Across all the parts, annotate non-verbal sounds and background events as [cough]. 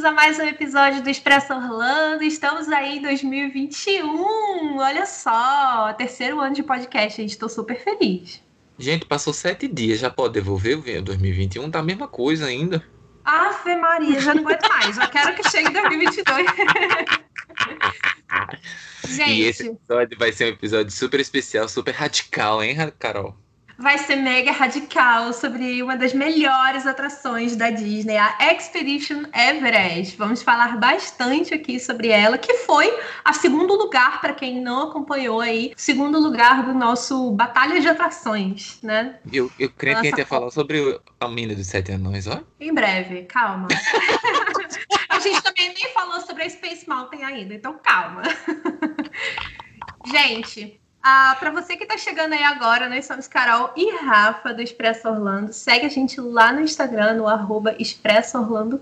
bem-vindos a mais um episódio do Expresso Orlando. Estamos aí em 2021. Olha só, terceiro ano de podcast, gente. Estou super feliz. Gente, passou sete dias, já pode devolver o 2021? Tá a mesma coisa ainda. Ave Maria, já não aguento mais. Já quero que chegue 2022. gente. [laughs] E esse episódio vai ser um episódio super especial, super radical, hein, Carol? Vai ser mega radical sobre uma das melhores atrações da Disney, a Expedition Everest. Vamos falar bastante aqui sobre ela, que foi a segundo lugar, para quem não acompanhou aí, segundo lugar do nosso Batalha de Atrações, né? Eu, eu creio Nossa, que a gente ia falar sobre a mina dos sete anões, ó. Em breve, calma. [laughs] a gente também nem falou sobre a Space Mountain ainda, então calma. [laughs] gente, ah, para você que está chegando aí agora, nós somos Carol e Rafa do Expresso Orlando. Segue a gente lá no Instagram, no arroba Expresso Orlando.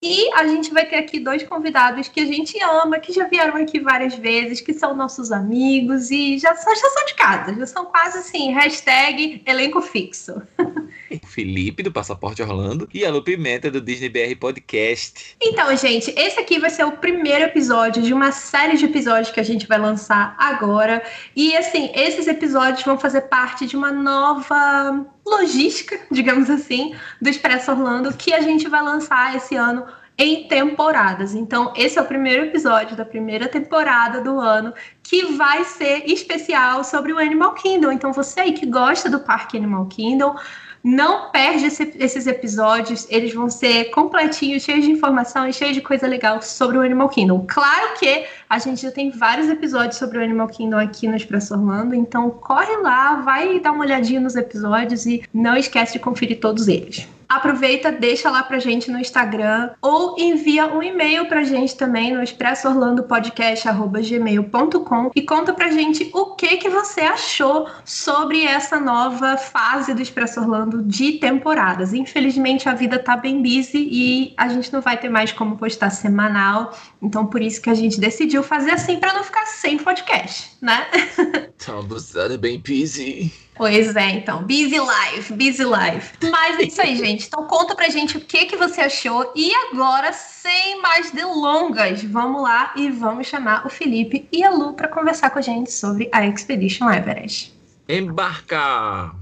E a gente vai ter aqui dois convidados que a gente ama, que já vieram aqui várias vezes, que são nossos amigos e já, já são de casa, já são quase assim, hashtag elenco fixo. [laughs] Felipe, do Passaporte Orlando, e a Lu Pimenta, do Disney BR Podcast. Então, gente, esse aqui vai ser o primeiro episódio de uma série de episódios que a gente vai lançar agora. E, assim, esses episódios vão fazer parte de uma nova logística, [laughs] digamos assim, do Expresso Orlando, que a gente vai lançar esse ano em temporadas. Então, esse é o primeiro episódio da primeira temporada do ano que vai ser especial sobre o Animal Kingdom. Então, você aí que gosta do Parque Animal Kingdom, não perde esse, esses episódios, eles vão ser completinhos, cheios de informação e cheios de coisa legal sobre o Animal Kingdom. Claro que a gente já tem vários episódios sobre o Animal Kingdom aqui no Expresso Orlando, então corre lá, vai dar uma olhadinha nos episódios e não esquece de conferir todos eles aproveita, deixa lá pra gente no Instagram ou envia um e-mail pra gente também no expressoorlandopodcast@gmail.com e conta pra gente o que que você achou sobre essa nova fase do Expresso Orlando de temporadas. Infelizmente a vida tá bem busy e a gente não vai ter mais como postar semanal, então por isso que a gente decidiu fazer assim para não ficar sem podcast, né? [laughs] Tá abusada bem busy. Pois é, então, busy life, busy life. Mas é isso aí, gente. Então conta pra gente o que, que você achou. E agora, sem mais delongas, vamos lá e vamos chamar o Felipe e a Lu para conversar com a gente sobre a Expedition Everest. Embarcar!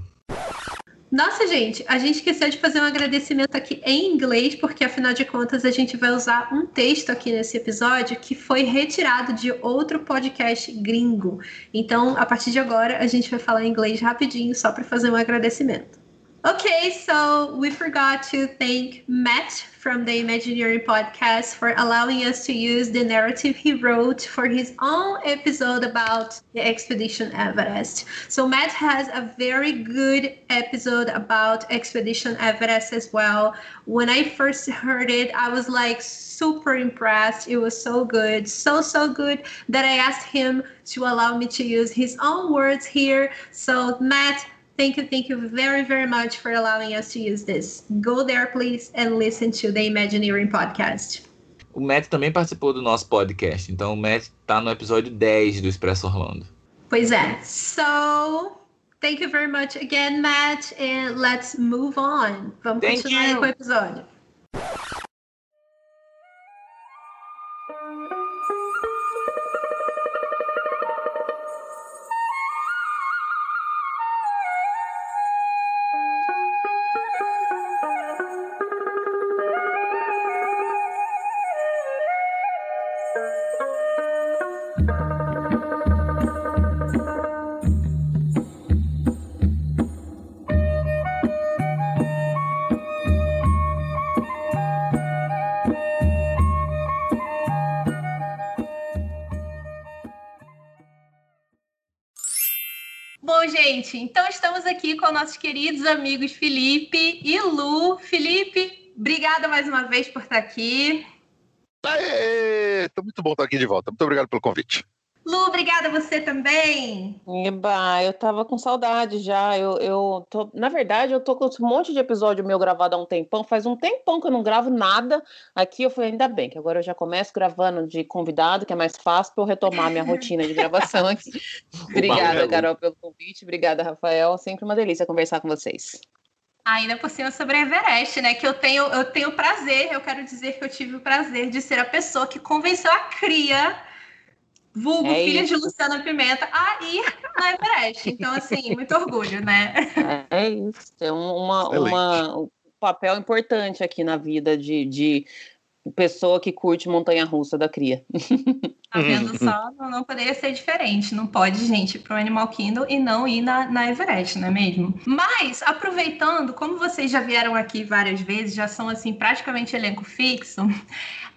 Nossa, gente, a gente esqueceu de fazer um agradecimento aqui em inglês, porque afinal de contas a gente vai usar um texto aqui nesse episódio que foi retirado de outro podcast gringo. Então, a partir de agora, a gente vai falar inglês rapidinho só para fazer um agradecimento. Okay, so we forgot to thank Matt from the Imagineering podcast for allowing us to use the narrative he wrote for his own episode about the Expedition Everest. So Matt has a very good episode about Expedition Everest as well. When I first heard it, I was like super impressed. It was so good, so so good that I asked him to allow me to use his own words here. So Matt, Thank you, thank you very, very much for allowing us to use this. Go there, please, and listen to the Imagineering podcast. O Matt também participou do nosso podcast, então o Matt está no episódio 10 do Expresso Orlando. Pois é. So, thank you very much again, Matt, and let's move on. Vamos thank continuar you. com o episódio. Gente, então estamos aqui com nossos queridos amigos Felipe e Lu. Felipe, obrigada mais uma vez por estar aqui. Aê, muito bom estar aqui de volta. Muito obrigado pelo convite. Lu, obrigada a você também. Eba, eu tava com saudade já. Eu, eu tô, na verdade, eu tô com um monte de episódio meu gravado há um tempão. Faz um tempão que eu não gravo nada. Aqui eu falei, ainda bem, que agora eu já começo gravando de convidado, que é mais fácil para eu retomar minha rotina de gravação aqui. [laughs] obrigada, Carol, pelo convite. Obrigada, Rafael. Sempre uma delícia conversar com vocês. Ainda por cima sobre Everest, né? Que eu tenho, eu tenho prazer, eu quero dizer que eu tive o prazer de ser a pessoa que convenceu a cria, vulgo é filha isso. de Luciana Pimenta, a ir na Everest. Então, assim, muito orgulho, né? É, é isso. É uma, uma, um papel importante aqui na vida de, de pessoa que curte montanha russa da cria. Tá [laughs] vendo só? Não, não, poderia ser diferente. Não pode, gente, ir pro Animal Kingdom e não ir na, na Everest, não é mesmo? Mas, aproveitando, como vocês já vieram aqui várias vezes, já são assim praticamente elenco fixo,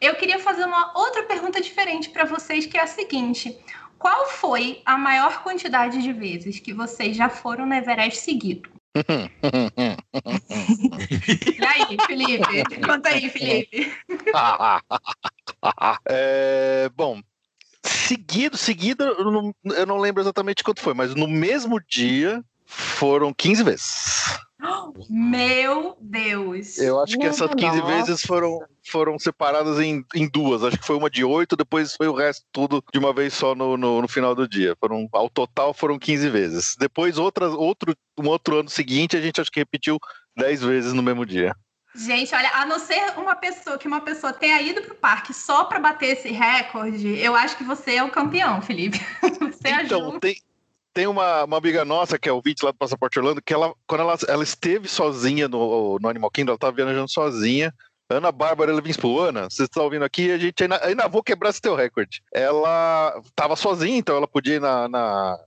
eu queria fazer uma outra pergunta diferente para vocês, que é a seguinte: qual foi a maior quantidade de vezes que vocês já foram na Everest seguido? E aí, Felipe? Conta aí, Felipe. [laughs] é, bom, seguido, seguido, eu não, eu não lembro exatamente quanto foi, mas no mesmo dia foram 15 vezes. Meu Deus! Eu acho que essas 15 Nossa. vezes foram, foram separadas em, em duas. Acho que foi uma de oito, depois foi o resto tudo de uma vez só no, no, no, final do dia. Foram, ao total foram 15 vezes. Depois, outras, outro, um outro ano seguinte, a gente acho que repetiu 10 vezes no mesmo dia. Gente, olha, a não ser uma pessoa que uma pessoa tenha ido pro parque só para bater esse recorde, eu acho que você é o campeão, Felipe. [laughs] Você então, ajuda. tem, tem uma, uma amiga nossa, que é o Vite lá do Passaporte Orlando, que ela, quando ela, ela esteve sozinha no, no Animal Kingdom, ela estava viajando sozinha. Ana Bárbara Levinspo, Ana, você está ouvindo aqui, a gente ainda, ainda vou quebrar esse teu recorde. Ela estava sozinha, então ela podia ir na, na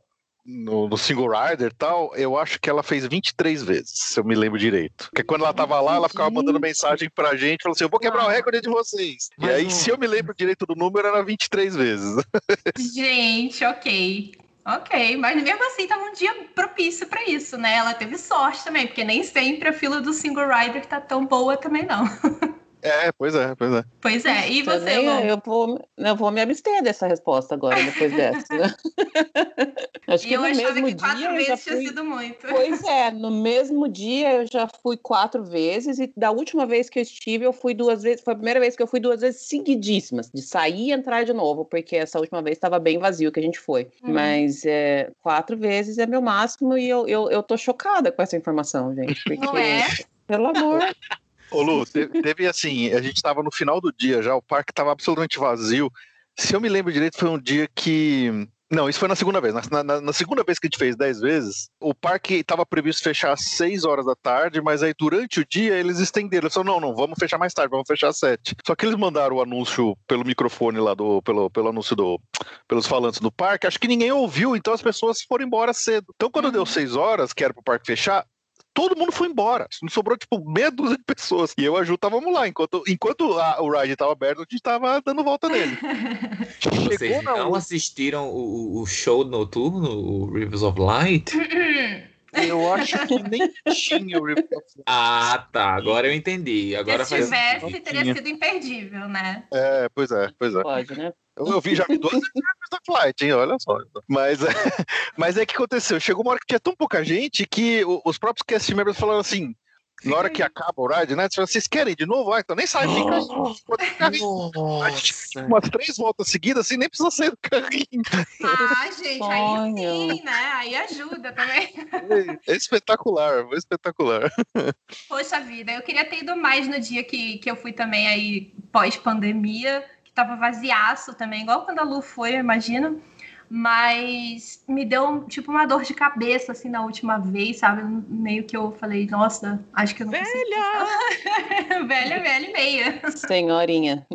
no, no, single rider e tal, eu acho que ela fez 23 vezes, se eu me lembro direito. Porque quando ela tava lá, ela ficava mandando mensagem pra gente, falou assim: eu vou quebrar o recorde de vocês. E aí, se eu me lembro direito do número, era 23 vezes. [laughs] Gente, ok. Ok, mas mesmo assim estava um dia propício para isso, né? Ela teve sorte também, porque nem sempre a fila do single rider tá tão boa também não. [laughs] É, pois é, pois é. Pois é, e você, Também, eu, vou, eu vou me abster dessa resposta agora, depois dessa. [laughs] [laughs] Acho que eu no mesmo que dia eu já fui... sido muito. Pois é, [laughs] no mesmo dia eu já fui quatro vezes, e da última vez que eu estive, eu fui duas vezes, foi a primeira vez que eu fui duas vezes seguidíssimas, de sair e entrar de novo, porque essa última vez estava bem vazio que a gente foi. Hum. Mas é, quatro vezes é meu máximo, e eu, eu, eu tô chocada com essa informação, gente. Porque, Não é? Pelo amor. Ô Lu, teve assim, a gente estava no final do dia já, o parque estava absolutamente vazio. Se eu me lembro direito, foi um dia que. Não, isso foi na segunda vez. Na, na, na segunda vez que a gente fez 10 vezes, o parque estava previsto fechar às 6 horas da tarde, mas aí durante o dia eles estenderam. Eles falaram, não, não, vamos fechar mais tarde, vamos fechar às 7. Só que eles mandaram o anúncio pelo microfone lá, do, pelo, pelo anúncio do, pelos falantes do parque, acho que ninguém ouviu, então as pessoas foram embora cedo. Então quando deu 6 uhum. horas, que era pro parque fechar, todo mundo foi embora. Não sobrou, tipo, meia dúzia de pessoas. E eu e a Ju estávamos lá. Enquanto, enquanto a, o ride estava aberto, a gente estava dando volta nele. [laughs] Vocês não assistiram o, o, show noturno, o Rivers of Light? [laughs] Eu acho que nem tinha o Rivers of Light. Ah, tá. Agora eu entendi. Agora Se tivesse, teria sido imperdível, né? É, pois é, pois é. Pode, né? Eu, eu vi já vi duas vezes da Flight, hein? Olha só. Mas, é, [laughs] mas é que aconteceu. Chegou uma hora que tinha tão pouca gente que os próprios cast members falaram assim: na hora que acaba o ride, né? Vocês querem de novo? Ah, então nem sai, fica aí. A gente umas três voltas seguidas, assim, nem precisa sair do carrinho. Ah, gente, aí sim, né? Aí ajuda também. É espetacular, foi espetacular. Poxa vida, eu queria ter ido mais no dia que, que eu fui também aí pós-pandemia tava vaziaço também, igual quando a Lu foi, eu imagino. Mas me deu, tipo, uma dor de cabeça, assim, na última vez, sabe? Meio que eu falei, nossa, acho que eu não Velha! [laughs] velha, velha e meia. Senhorinha.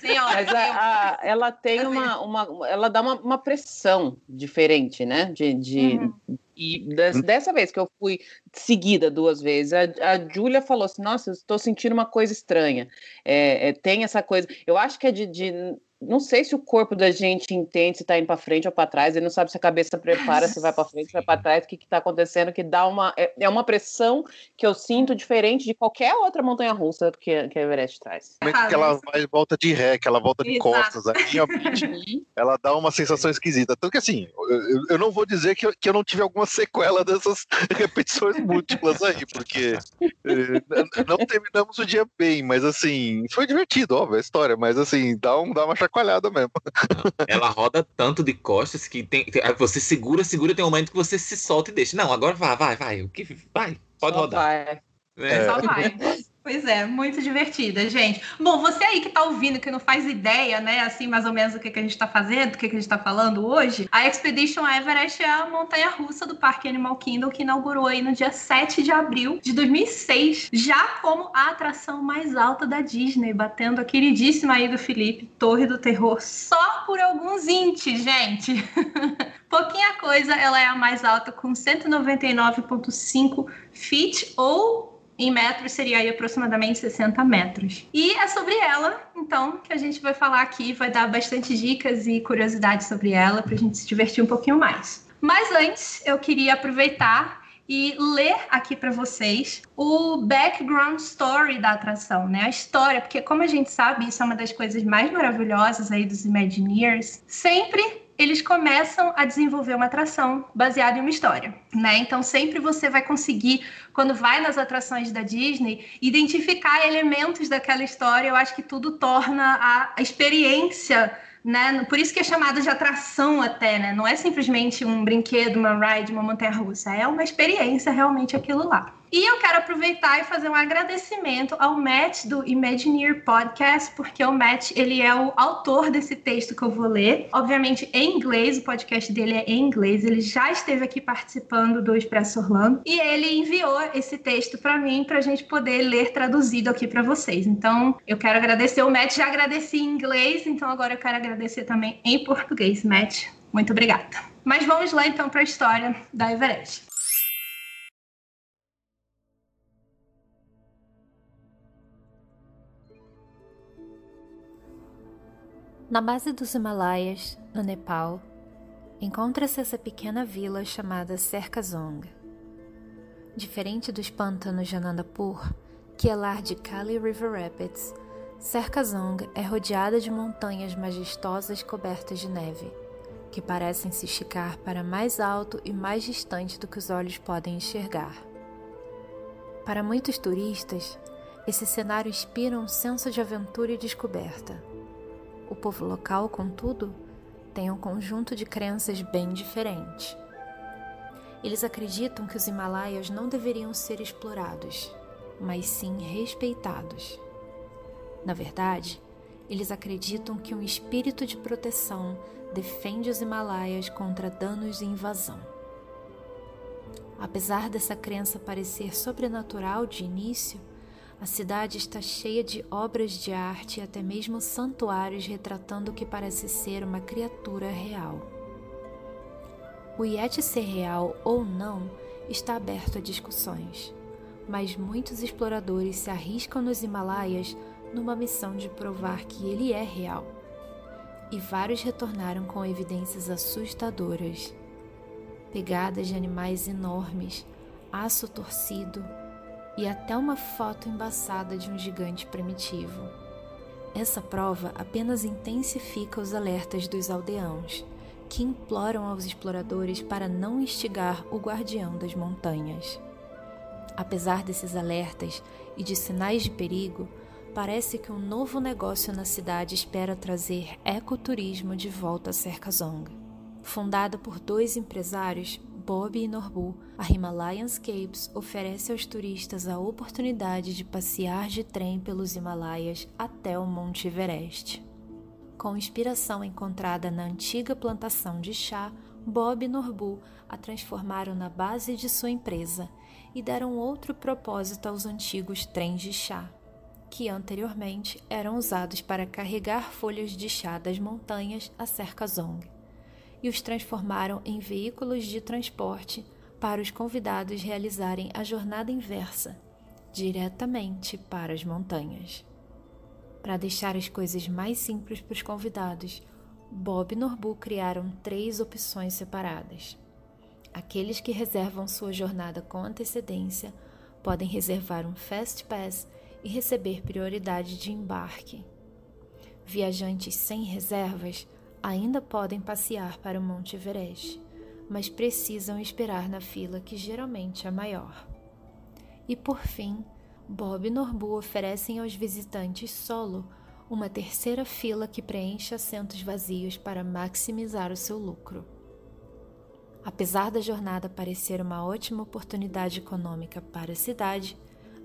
Senhora. Mas a, a, ela tem uma, uma... Ela dá uma, uma pressão diferente, né? De... de... Uhum. E dessa vez que eu fui seguida duas vezes, a, a Júlia falou assim: Nossa, eu estou sentindo uma coisa estranha. É, é, tem essa coisa. Eu acho que é de, de não sei se o corpo da gente entende se está indo para frente ou para trás, ele não sabe se a cabeça prepara, se vai para frente, se vai para trás, o que está acontecendo, que dá uma é, é, uma pressão que eu sinto diferente de qualquer outra montanha russa que, que a Everest traz. Ah, que ela vai volta de ré, que ela volta de Exato. costas, aí realmente ela dá uma sensação esquisita. Tanto que assim, eu, eu não vou dizer que eu, que eu não tive alguma sequela dessas [laughs] repetições múltiplas aí, porque eh, não terminamos o dia bem, mas assim, foi divertido, óbvio, a história, mas assim, dá, um, dá uma chacoalhada mesmo. [laughs] Ela roda tanto de costas que tem, você segura, segura, tem um momento que você se solta e deixa. Não, agora vai, vai, vai. O que vai? Pode Só rodar. vai. É. Só vai. Pois é, muito divertida, gente. Bom, você aí que tá ouvindo, que não faz ideia, né, assim, mais ou menos o que, que a gente tá fazendo, do que, que a gente tá falando hoje, a Expedition Everest é a montanha-russa do Parque Animal Kingdom que inaugurou aí no dia 7 de abril de 2006, já como a atração mais alta da Disney, batendo a queridíssima aí do Felipe, Torre do Terror, só por alguns inches, gente. [laughs] Pouquinha coisa, ela é a mais alta com 199,5 feet ou em metros seria aí aproximadamente 60 metros. E é sobre ela, então, que a gente vai falar aqui, vai dar bastante dicas e curiosidades sobre ela para a gente se divertir um pouquinho mais. Mas antes, eu queria aproveitar e ler aqui para vocês o background story da atração, né? A história, porque como a gente sabe, isso é uma das coisas mais maravilhosas aí dos Imagineers. Sempre eles começam a desenvolver uma atração baseada em uma história, né? Então sempre você vai conseguir, quando vai nas atrações da Disney, identificar elementos daquela história. Eu acho que tudo torna a, experiência né? Por isso que é chamada de atração até, né? Não é simplesmente um brinquedo, uma ride, uma montanha-russa, é uma experiência realmente aquilo lá. E eu quero aproveitar e fazer um agradecimento ao Matt do Imagineer Podcast, porque o Matt, ele é o autor desse texto que eu vou ler. Obviamente em inglês, o podcast dele é em inglês. Ele já esteve aqui participando do Expresso Orlando e ele enviou esse texto para mim para a gente poder ler traduzido aqui para vocês. Então, eu quero agradecer o Matt, já agradeci em inglês, então agora eu quero agradecer também em português, Matt. Muito obrigada. Mas vamos lá então para a história da Everest. Na base dos Himalaias, no Nepal, encontra-se essa pequena vila chamada Serkazong. Diferente dos pântanos de Anandapur, que é lar de Kali River Rapids, Serkazong é rodeada de montanhas majestosas cobertas de neve, que parecem se esticar para mais alto e mais distante do que os olhos podem enxergar. Para muitos turistas, esse cenário inspira um senso de aventura e descoberta. O povo local, contudo, tem um conjunto de crenças bem diferente. Eles acreditam que os Himalaias não deveriam ser explorados, mas sim respeitados. Na verdade, eles acreditam que um espírito de proteção defende os Himalaias contra danos e invasão. Apesar dessa crença parecer sobrenatural de início, a cidade está cheia de obras de arte e até mesmo santuários retratando o que parece ser uma criatura real. O Yeti ser real ou não está aberto a discussões, mas muitos exploradores se arriscam nos Himalaias numa missão de provar que ele é real. E vários retornaram com evidências assustadoras. Pegadas de animais enormes, aço torcido, e até uma foto embaçada de um gigante primitivo. Essa prova apenas intensifica os alertas dos aldeãos, que imploram aos exploradores para não instigar o guardião das montanhas. Apesar desses alertas e de sinais de perigo, parece que um novo negócio na cidade espera trazer ecoturismo de volta a Serkazong. Fundada por dois empresários, Bob e Norbu, a Himalayascapes oferece aos turistas a oportunidade de passear de trem pelos Himalaias até o Monte Everest. Com inspiração encontrada na antiga plantação de chá, Bob e Norbu a transformaram na base de sua empresa e deram outro propósito aos antigos trens de chá, que anteriormente eram usados para carregar folhas de chá das montanhas a Serkazong e os transformaram em veículos de transporte para os convidados realizarem a jornada inversa, diretamente para as montanhas. Para deixar as coisas mais simples para os convidados, Bob e Norbu criaram três opções separadas. Aqueles que reservam sua jornada com antecedência podem reservar um Fast Pass e receber prioridade de embarque. Viajantes sem reservas ainda podem passear para o Monte Everest, mas precisam esperar na fila que geralmente é maior. E por fim, Bob e Norbu oferecem aos visitantes solo uma terceira fila que preenche assentos vazios para maximizar o seu lucro. Apesar da jornada parecer uma ótima oportunidade econômica para a cidade,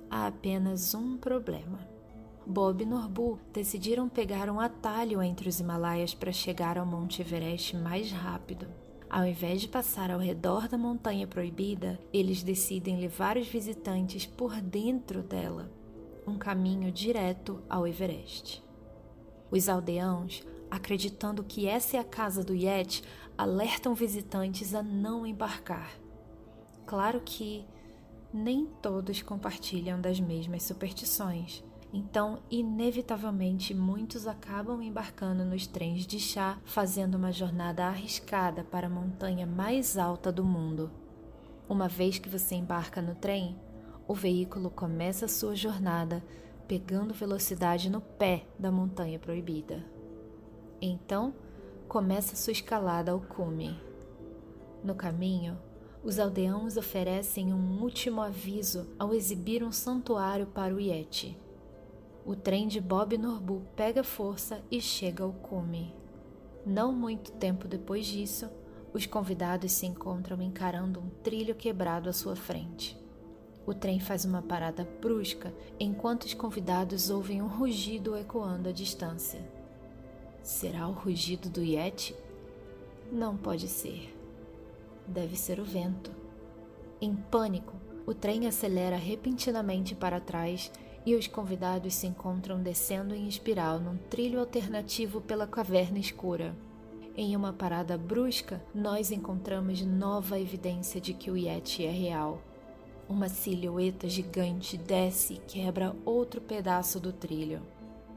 há apenas um problema. Bob e Norbu decidiram pegar um atalho entre os Himalaias para chegar ao Monte Everest mais rápido. Ao invés de passar ao redor da Montanha Proibida, eles decidem levar os visitantes por dentro dela, um caminho direto ao Everest. Os aldeãos, acreditando que essa é a casa do Yeti, alertam visitantes a não embarcar. Claro que nem todos compartilham das mesmas superstições. Então, inevitavelmente, muitos acabam embarcando nos trens de chá, fazendo uma jornada arriscada para a montanha mais alta do mundo. Uma vez que você embarca no trem, o veículo começa sua jornada pegando velocidade no pé da montanha proibida. Então, começa sua escalada ao cume. No caminho, os aldeãos oferecem um último aviso ao exibir um santuário para o Yeti. O trem de Bob Norbu pega força e chega ao cume. Não muito tempo depois disso, os convidados se encontram encarando um trilho quebrado à sua frente. O trem faz uma parada brusca enquanto os convidados ouvem um rugido ecoando à distância. Será o rugido do Yeti? Não pode ser. Deve ser o vento. Em pânico, o trem acelera repentinamente para trás e os convidados se encontram descendo em espiral num trilho alternativo pela caverna escura. Em uma parada brusca, nós encontramos nova evidência de que o Yeti é real. Uma silhueta gigante desce e quebra outro pedaço do trilho.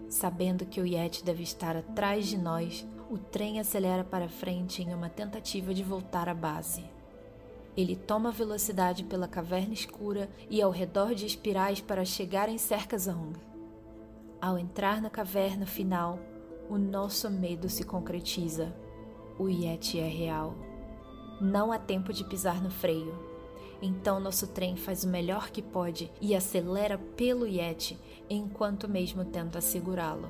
Sabendo que o Yeti deve estar atrás de nós, o trem acelera para frente em uma tentativa de voltar à base. Ele toma velocidade pela caverna escura e ao redor de espirais para chegar em Serkazong. Ao entrar na caverna final, o nosso medo se concretiza. O Yeti é real. Não há tempo de pisar no freio. Então nosso trem faz o melhor que pode e acelera pelo Yeti enquanto mesmo tenta segurá-lo.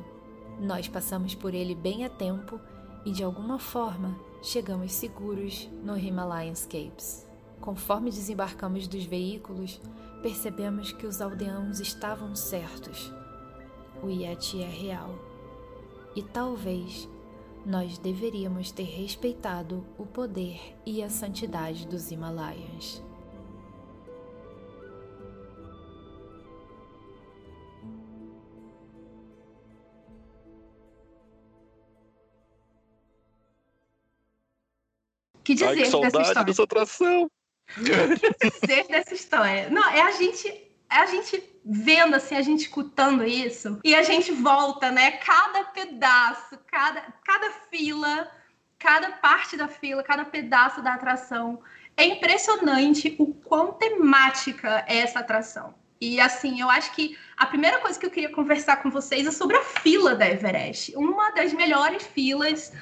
Nós passamos por ele bem a tempo e de alguma forma chegamos seguros no Himalayan Scapes. Conforme desembarcamos dos veículos, percebemos que os aldeãos estavam certos. O Yeti é real. E talvez nós deveríamos ter respeitado o poder e a santidade dos Himalaias. Que dizer Ai, que dessa saudade história? dessa atração. Dizer dessa história? Não, é a gente é a gente vendo assim, a gente escutando isso e a gente volta, né? Cada pedaço, cada cada fila, cada parte da fila, cada pedaço da atração. É impressionante o quão temática é essa atração. E assim, eu acho que a primeira coisa que eu queria conversar com vocês é sobre a fila da Everest. Uma das melhores filas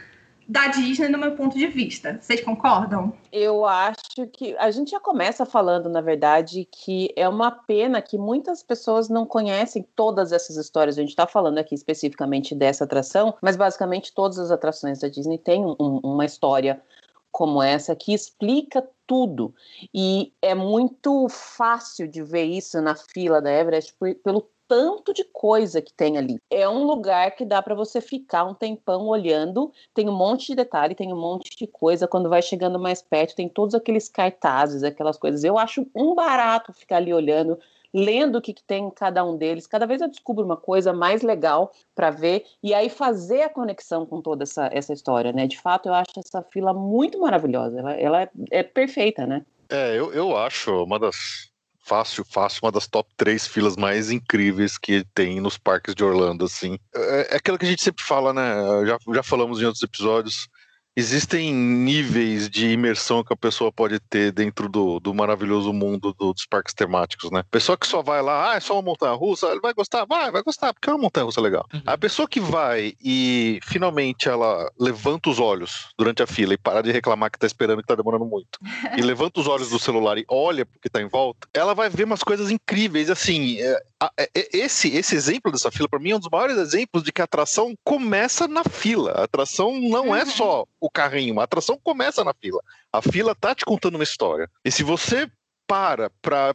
da Disney, no meu ponto de vista. Vocês concordam? Eu acho que a gente já começa falando, na verdade, que é uma pena que muitas pessoas não conhecem todas essas histórias. A gente está falando aqui especificamente dessa atração, mas basicamente todas as atrações da Disney têm um, uma história como essa que explica tudo. E é muito fácil de ver isso na fila da Everest pelo tanto de coisa que tem ali. É um lugar que dá para você ficar um tempão olhando, tem um monte de detalhe, tem um monte de coisa. Quando vai chegando mais perto, tem todos aqueles cartazes, aquelas coisas. Eu acho um barato ficar ali olhando, lendo o que, que tem em cada um deles. Cada vez eu descubro uma coisa mais legal para ver e aí fazer a conexão com toda essa, essa história, né? De fato, eu acho essa fila muito maravilhosa. Ela, ela é, é perfeita, né? É, eu, eu acho uma das. Fácil, fácil, uma das top três filas mais incríveis que tem nos parques de Orlando, assim. É, é aquilo que a gente sempre fala, né? Já, já falamos em outros episódios. Existem níveis de imersão que a pessoa pode ter dentro do, do maravilhoso mundo do- dos parques temáticos, né? Pessoa que só vai lá, ah, é só uma montanha russa, ele vai gostar? Vai, vai gostar, porque é uma montanha russa legal. Uhum. A pessoa que vai e finalmente ela levanta os olhos durante a fila e para de reclamar que tá esperando que tá demorando muito, [laughs] e levanta os olhos do celular e olha porque tá em volta, ela vai ver umas coisas incríveis, assim, é, esse, esse exemplo dessa fila, para mim, é um dos maiores exemplos de que a atração começa na fila. A atração não uhum. é só o carrinho, a atração começa na fila. A fila tá te contando uma história. E se você para pra.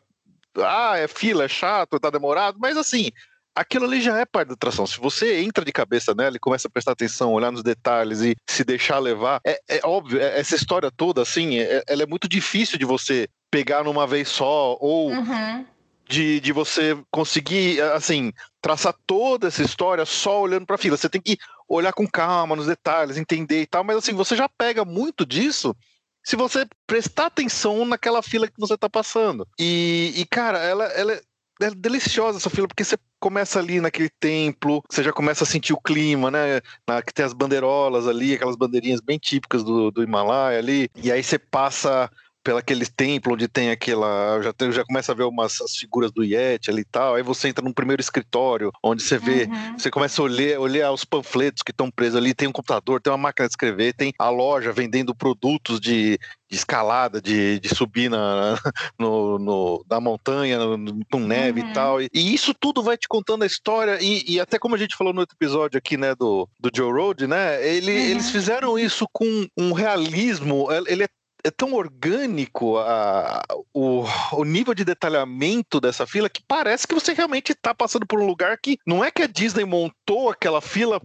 Ah, é fila, é chato, tá demorado, mas assim, aquilo ali já é parte da atração. Se você entra de cabeça nela e começa a prestar atenção, olhar nos detalhes e se deixar levar, é, é óbvio, é, essa história toda, assim, é, ela é muito difícil de você pegar numa vez só ou uhum. De, de você conseguir, assim, traçar toda essa história só olhando para a fila. Você tem que olhar com calma nos detalhes, entender e tal, mas assim, você já pega muito disso se você prestar atenção naquela fila que você está passando. E, e, cara, ela, ela é é deliciosa essa fila, porque você começa ali naquele templo, você já começa a sentir o clima, né? Na, que tem as bandeirolas ali, aquelas bandeirinhas bem típicas do, do Himalaia ali, e aí você passa pelo aquele templo onde tem aquela. Já, tem, já começa a ver umas as figuras do Yeti ali e tal. Aí você entra no primeiro escritório, onde você vê, uhum. você começa a olhar, olhar os panfletos que estão presos ali. Tem um computador, tem uma máquina de escrever, tem a loja vendendo produtos de, de escalada, de, de subir na, [laughs] no, no, na montanha, no, com neve uhum. e tal. E, e, isso tudo vai te contando a história. E, e, até como a gente falou no outro episódio aqui, né, do, do Joe Road, né? Ele, uhum. Eles fizeram isso com um realismo. Ele é é tão orgânico a, o, o nível de detalhamento dessa fila que parece que você realmente está passando por um lugar que não é que a Disney montou aquela fila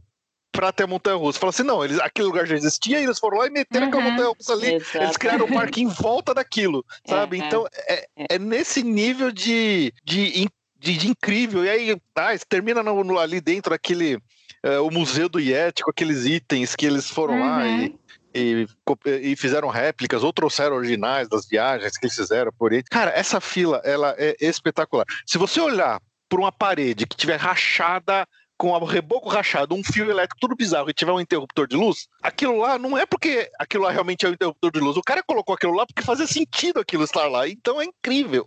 para ter a montanha russa. Fala assim, não, eles, aquele lugar já existia, e eles foram lá e meteram uhum, aquela montanha russa ali. Exatamente. Eles criaram um parque em volta daquilo, [laughs] sabe? Uhum, então é, é, é nesse nível de, de, de, de, incrível. E aí, tá, termina no, no, ali dentro aquele. É, o museu do Yeti com aqueles itens que eles foram uhum. lá e e, e, fizeram réplicas ou trouxeram originais das viagens que eles fizeram por aí. Cara, essa fila, ela é espetacular. Se você olhar por uma parede que tiver rachada com o reboco rachado, um fio elétrico tudo bizarro e tiver um interruptor de luz, aquilo lá não é porque aquilo lá realmente é um interruptor de luz. O cara colocou aquilo lá porque fazia sentido aquilo estar lá. Então é incrível.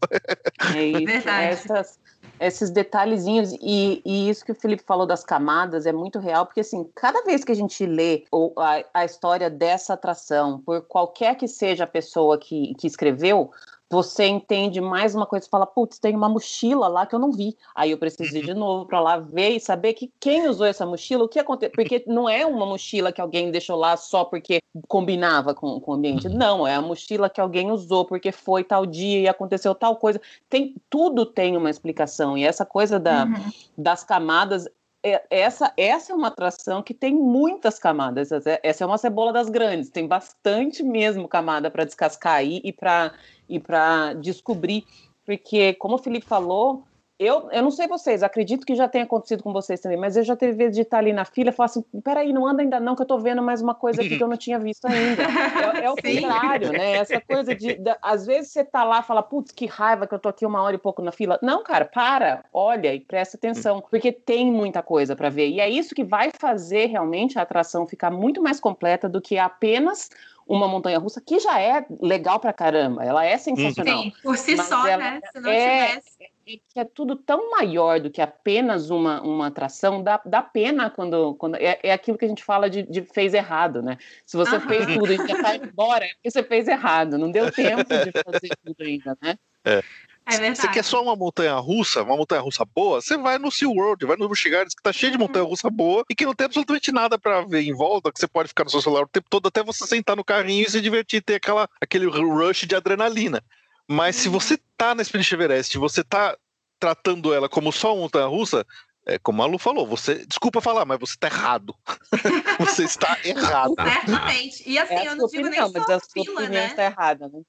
É isso. Verdade. Essas, esses detalhezinhos e, e, isso que o Felipe falou das camadas é muito real, porque assim, cada vez que a gente lê a, a história dessa atração, por qualquer que seja a pessoa que, que escreveu, você entende mais uma coisa, fala, putz, tem uma mochila lá que eu não vi. Aí eu preciso ir de novo para lá ver e saber que quem usou essa mochila, o que aconteceu. Porque não é uma mochila que alguém deixou lá só porque combinava com, com o ambiente. Não, é a mochila que alguém usou porque foi tal dia e aconteceu tal coisa. Tem, tudo tem uma explicação. E essa coisa da, uhum. das camadas é, essa, essa é uma atração que tem muitas camadas. Essa é uma cebola das grandes, tem bastante mesmo camada para descascar aí e para e para descobrir, porque, como o Felipe falou, eu, eu não sei vocês, acredito que já tenha acontecido com vocês também, mas eu já teve vezes de estar ali na fila e falar assim: peraí, não anda ainda não, que eu tô vendo mais uma coisa aqui que eu não tinha visto ainda. É, é o [laughs] contrário, né? Essa coisa de, Às vezes você tá lá e fala, putz, que raiva que eu tô aqui uma hora e pouco na fila. Não, cara, para, olha e presta atenção, porque tem muita coisa para ver. E é isso que vai fazer realmente a atração ficar muito mais completa do que apenas uma montanha russa que já é legal pra caramba, ela é sensacional. Sim, por si só, né? Se não é, tivesse. É, que é tudo tão maior do que apenas uma, uma atração, dá, dá pena quando. quando é, é aquilo que a gente fala de, de fez errado, né? Se você fez tudo e já sai [laughs] embora, é porque você fez errado, não deu tempo de fazer tudo ainda, né? É. É você quer só uma montanha russa, uma montanha russa boa, você vai no SeaWorld, vai no Busch Gardens, que tá cheio de uhum. montanha russa boa e que não tem absolutamente nada para ver em volta, que você pode ficar no seu celular o tempo todo até você sentar no carrinho e se divertir, ter aquela, aquele rush de adrenalina. Mas se uhum. você tá na Expedition Everest, você tá tratando ela como só uma montanha russa, é, como a Lu falou, você, desculpa falar, mas você está errado. [laughs] você está [laughs] errado. Certamente. E assim, é eu não digo opinião, nem só fila, né? Está errada, né?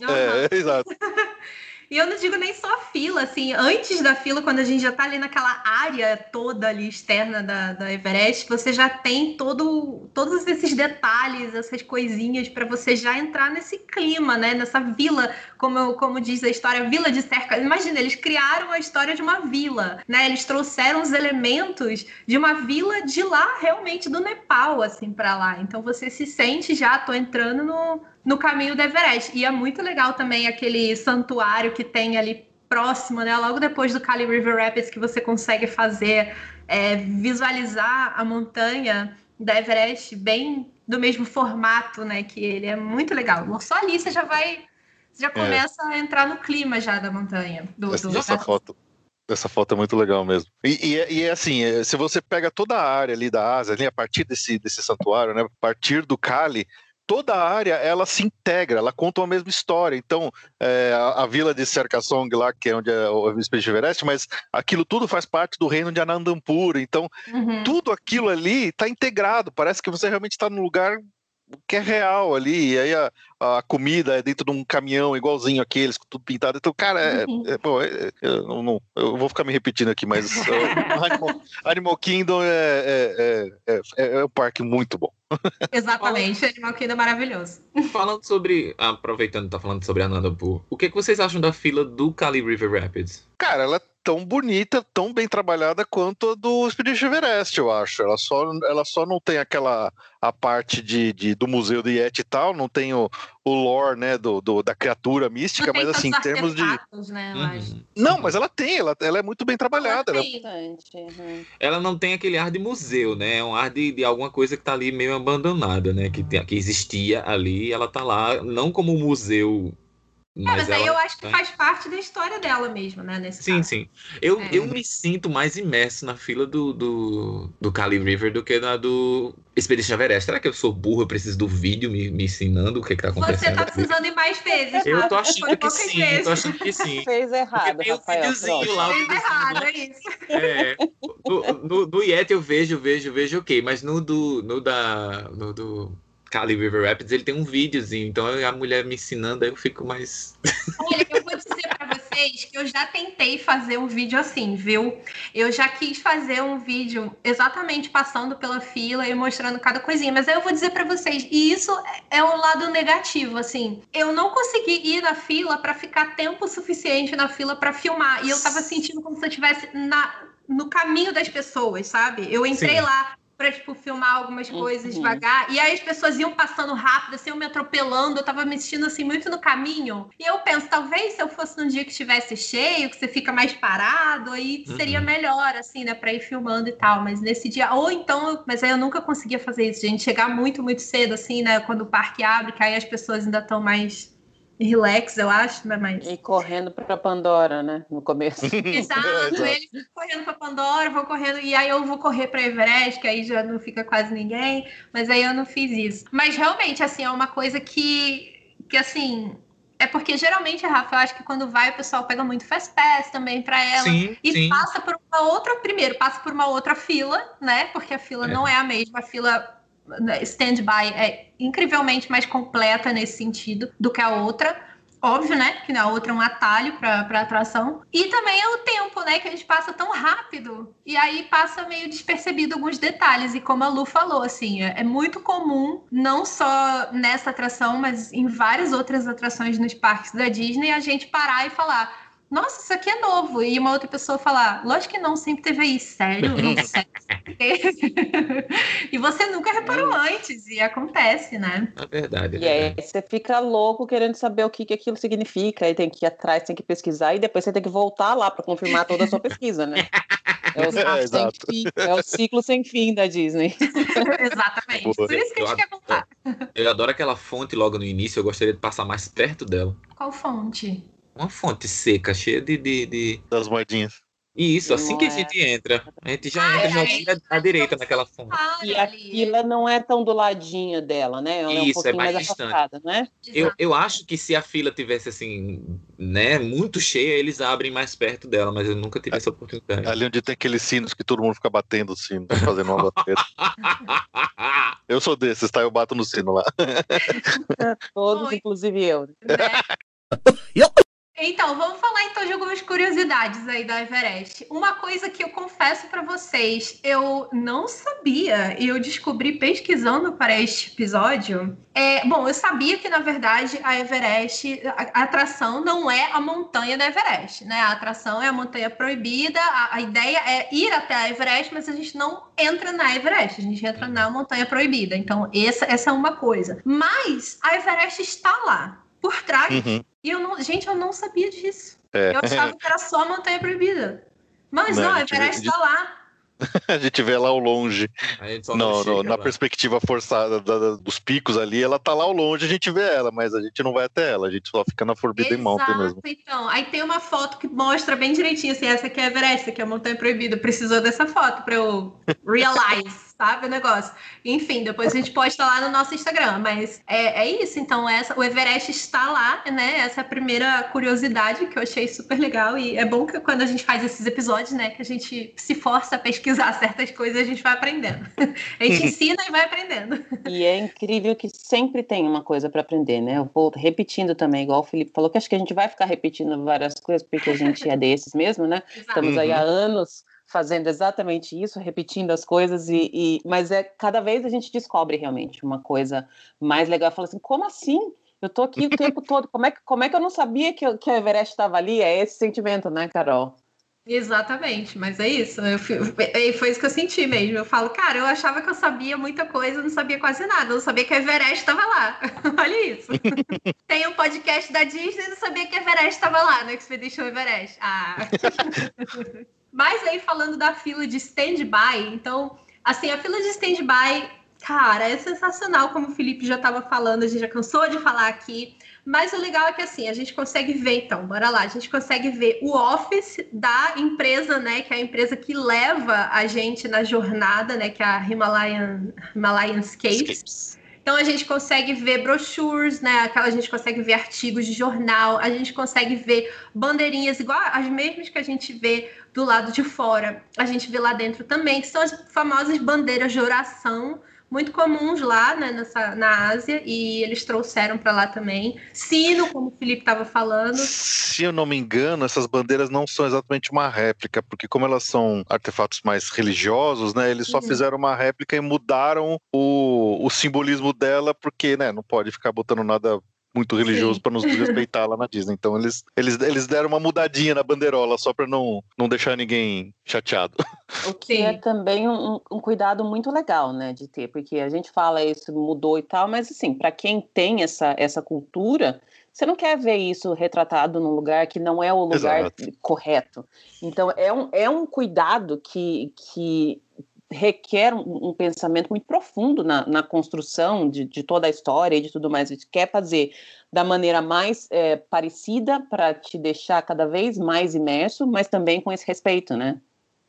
Uhum. É, [laughs] exato. E eu não digo nem só a fila, assim, antes da fila, quando a gente já tá ali naquela área toda ali externa da, da Everest, você já tem todo, todos esses detalhes, essas coisinhas para você já entrar nesse clima, né? Nessa vila, como, como diz a história, vila de cerca. Imagina, eles criaram a história de uma vila, né? Eles trouxeram os elementos de uma vila de lá, realmente do Nepal, assim, para lá. Então você se sente já, tô entrando no, no caminho do Everest. E é muito legal também aquele santuário que tem ali próximo, né? Logo depois do Kali River Rapids, que você consegue fazer, é, visualizar a montanha da Everest bem do mesmo formato, né? Que ele é muito legal. Só ali você já vai, você já é. começa é. a entrar no clima já da montanha. Do, essa, do, essa foto, Essa foto é muito legal mesmo. E, e, é, e, é assim, é, se você pega toda a área ali da Ásia, ali, a partir desse, desse santuário, né, a partir do Kali, toda a área ela se integra, ela conta a mesma história. Então, é, a, a, vila de Serkasong lá, que é onde é o Espírito Everest, mas aquilo tudo faz parte do reino de Anandampura. Então, uhum. tudo aquilo ali está integrado. Parece que você realmente está num lugar que é real ali, e aí a, a, comida é dentro de um caminhão igualzinho aqueles, tudo pintado. Então, cara, é, uhum. é, bom, é, eu, não, eu vou ficar me repetindo aqui, mas [laughs] Animal, Animal, Kingdom é, é, é, é, é um parque muito bom. [laughs] Exatamente, Animal Kingdom é maravilhoso. Falando sobre, aproveitando, tá falando sobre Anandapur, o que, que vocês acham da fila do Cali River Rapids? Cara, ela tão bonita, tão bem trabalhada quanto a do Expedition Everest, eu acho. Ela só, ela só não tem aquela a parte de, de do museu do Yeti e tal, não tem o, o lore, né, do, do da criatura mística, mas assim, em termos de né, uhum. Não, mas ela tem, ela, ela é muito bem trabalhada. Ela, ela... Uhum. ela não tem aquele ar de museu, né? É um ar de, de alguma coisa que tá ali meio abandonada, né, que, que existia ali, ela tá lá não como museu mas, é, mas aí eu acho que tá faz parte da história dela mesmo, né? Nesse sim, caso. sim. Eu, é. eu me sinto mais imerso na fila do, do, do Kali River do que na do Expedition Everest. Será que eu sou burro? Eu preciso do vídeo me, me ensinando o que, que tá acontecendo? Você tá precisando ir mais vezes. Eu tô achando que sim, vezes. eu tô achando que sim. Fez errado, tem Rafael. Um videozinho lá, Fez errado, é isso. É, no, no, no Yeti eu vejo, vejo, vejo, ok. Mas no do, no da, no do Cali River Rapids, ele tem um videozinho, então a mulher me ensinando, aí eu fico mais. [laughs] Olha, eu vou dizer para vocês que eu já tentei fazer um vídeo assim, viu? Eu já quis fazer um vídeo exatamente passando pela fila e mostrando cada coisinha, mas aí eu vou dizer para vocês, e isso é o lado negativo, assim. Eu não consegui ir na fila para ficar tempo suficiente na fila para filmar, e eu tava sentindo como se eu estivesse na no caminho das pessoas, sabe? Eu entrei Sim. lá, para tipo, filmar algumas coisas uhum. devagar. E aí as pessoas iam passando rápido, assim, eu me atropelando, eu tava me sentindo assim muito no caminho. E eu penso, talvez se eu fosse num dia que estivesse cheio, que você fica mais parado, aí uhum. seria melhor, assim, né, pra ir filmando e tal. Mas nesse dia, ou então, mas aí eu nunca conseguia fazer isso, gente. Chegar muito, muito cedo, assim, né, quando o parque abre, que aí as pessoas ainda estão mais relax, eu acho, né? Mas... E correndo para Pandora, né? No começo. [laughs] Exato, ele correndo para Pandora, vou correndo, e aí eu vou correr para Everest, que aí já não fica quase ninguém, mas aí eu não fiz isso. Mas realmente, assim, é uma coisa que, que assim, é porque geralmente, Rafa, eu acho que quando vai o pessoal pega muito Fast Pass também para ela sim, e sim. passa por uma outra, primeiro, passa por uma outra fila, né? Porque a fila é. não é a mesma, a fila stand-by é incrivelmente mais completa nesse sentido do que a outra. Óbvio, né? Que a outra é um atalho para atração. E também é o tempo, né? Que a gente passa tão rápido. E aí passa meio despercebido alguns detalhes. E como a Lu falou, assim, é, é muito comum, não só nessa atração, mas em várias outras atrações nos parques da Disney, a gente parar e falar nossa, isso aqui é novo. E uma outra pessoa falar, lógico que não, sempre teve aí, sério? [laughs] [laughs] e você nunca reparou é. antes, e acontece, né? É verdade. É e aí você fica louco querendo saber o que, que aquilo significa, e tem que ir atrás, tem que pesquisar, e depois você tem que voltar lá para confirmar toda a sua pesquisa, né? É o, [laughs] é, fim, é o, ciclo sem fim da Disney. Exatamente. Por isso que a gente quer contar. Eu adoro aquela fonte logo no início, eu gostaria de passar mais perto dela. Qual fonte? Uma fonte seca, cheia de. de, de... Das moedinhas. Isso, assim que a gente entra, a gente já entra já tira à direita naquela fonte. E a fila não é tão do ladinho dela, né? Ela Isso, é, um é mais, mais distante. Afastada, né? Eu, eu acho que se a fila tivesse assim, né, muito cheia, eles abrem mais perto dela, mas eu nunca tive essa oportunidade. Ali onde tem aqueles sinos que todo mundo fica batendo o sino, fazendo uma batida. [laughs] eu sou desses, tá? Eu bato no sino lá. [laughs] Todos, Oi. inclusive eu. Né? [laughs] Então, vamos falar então de algumas curiosidades aí da Everest. Uma coisa que eu confesso para vocês, eu não sabia e eu descobri pesquisando para este episódio. É, bom, eu sabia que na verdade a Everest, a, a atração não é a montanha da Everest, né? A atração é a montanha proibida. A, a ideia é ir até a Everest, mas a gente não entra na Everest, a gente entra na montanha proibida. Então, essa, essa é uma coisa. Mas a Everest está lá por trás. Uhum. E eu não, gente, eu não sabia disso. É. Eu achava que era só a Montanha Proibida. Mas não, não a Everest está lá. [laughs] a gente vê ela ao longe. Não, no, na lá. perspectiva forçada da, da, dos picos ali, ela tá lá ao longe, a gente vê ela, mas a gente não vai até ela, a gente só fica na Forbidden Exato, Mountain mesmo. Então, aí tem uma foto que mostra bem direitinho assim, essa aqui é Everest, essa aqui é a Montanha Proibida. Precisou dessa foto para eu realize sabe? O negócio. Enfim, depois a gente posta lá no nosso Instagram. Mas é, é isso. Então, essa, o Everest está lá, né? Essa é a primeira curiosidade que eu achei super legal. E é bom que quando a gente faz esses episódios, né? Que a gente se força a pesquisar [laughs] certas coisas, a gente vai aprendendo. A gente [laughs] ensina e vai aprendendo. E é incrível que sempre tem uma coisa para aprender, né? Eu vou repetindo também, igual o Felipe falou, que acho que a gente vai ficar repetindo várias coisas, porque a gente é desses mesmo, né? [laughs] Exato. Estamos aí há uhum. anos fazendo exatamente isso, repetindo as coisas, e, e, mas é cada vez a gente descobre realmente uma coisa mais legal. Fala assim, como assim? Eu tô aqui o [laughs] tempo todo, como é que, como é que eu não sabia que, que o Everest estava ali? É esse sentimento, né, Carol? Exatamente, mas é isso. Eu, foi isso que eu senti mesmo. Eu falo, cara, eu achava que eu sabia muita coisa, não sabia quase nada. Eu [laughs] [laughs] não sabia que a Everest estava lá. Olha isso. Tem um podcast da Disney e não sabia que a Everest estava lá no Expedition Everest. Ah. Mas aí falando da fila de stand-by, então, assim, a fila de stand-by, cara, é sensacional, como o Felipe já estava falando, a gente já cansou de falar aqui. Mas o legal é que assim, a gente consegue ver, então, bora lá, a gente consegue ver o office da empresa, né? Que é a empresa que leva a gente na jornada, né? Que é a Himalayan, Himalayan Scapes. Então a gente consegue ver brochures, né? Aquela a gente consegue ver artigos de jornal, a gente consegue ver bandeirinhas igual as mesmas que a gente vê do lado de fora. A gente vê lá dentro também, que são as famosas bandeiras de oração muito comuns lá né, nessa, na Ásia e eles trouxeram para lá também. Sino, como o Felipe estava falando. Se eu não me engano, essas bandeiras não são exatamente uma réplica, porque como elas são artefatos mais religiosos, né, eles só uhum. fizeram uma réplica e mudaram o, o simbolismo dela, porque né, não pode ficar botando nada muito religioso para nos respeitar lá na Disney. Então eles, eles, eles deram uma mudadinha na bandeirola só para não, não deixar ninguém chateado. O que Sim. é também um, um, cuidado muito legal, né, de ter, porque a gente fala isso mudou e tal, mas assim, para quem tem essa, essa cultura, você não quer ver isso retratado num lugar que não é o lugar Exato. correto. Então é um, é um cuidado que, que requer um, um, pensamento muito profundo na, na construção de, de, toda a história e de tudo mais. A gente quer fazer da maneira mais é, parecida para te deixar cada vez mais imerso, mas também com esse respeito, né?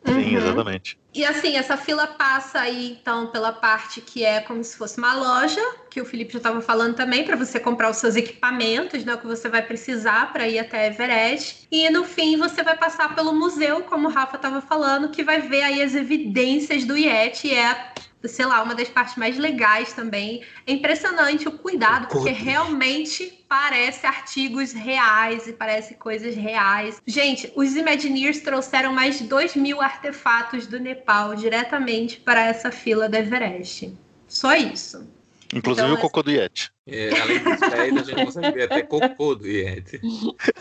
Sim, uhum. exatamente. E assim, essa fila passa aí, então, pela parte que é como se fosse uma loja, que o Felipe já estava falando também, para você comprar os seus equipamentos, né, o que você vai precisar para ir até Everest. E no fim, você vai passar pelo museu, como o Rafa estava falando, que vai ver aí as evidências do Yeti. É sei lá, uma das partes mais legais também. É impressionante o cuidado, porque realmente parece artigos reais e parece coisas reais. Gente, os Imagineers trouxeram mais de 2 mil artefatos do Nepal diretamente para essa fila do Everest. Só isso. Inclusive então, o cocô do Yeti. É, além dos pés, a gente consegue ver até cocô do Yeti.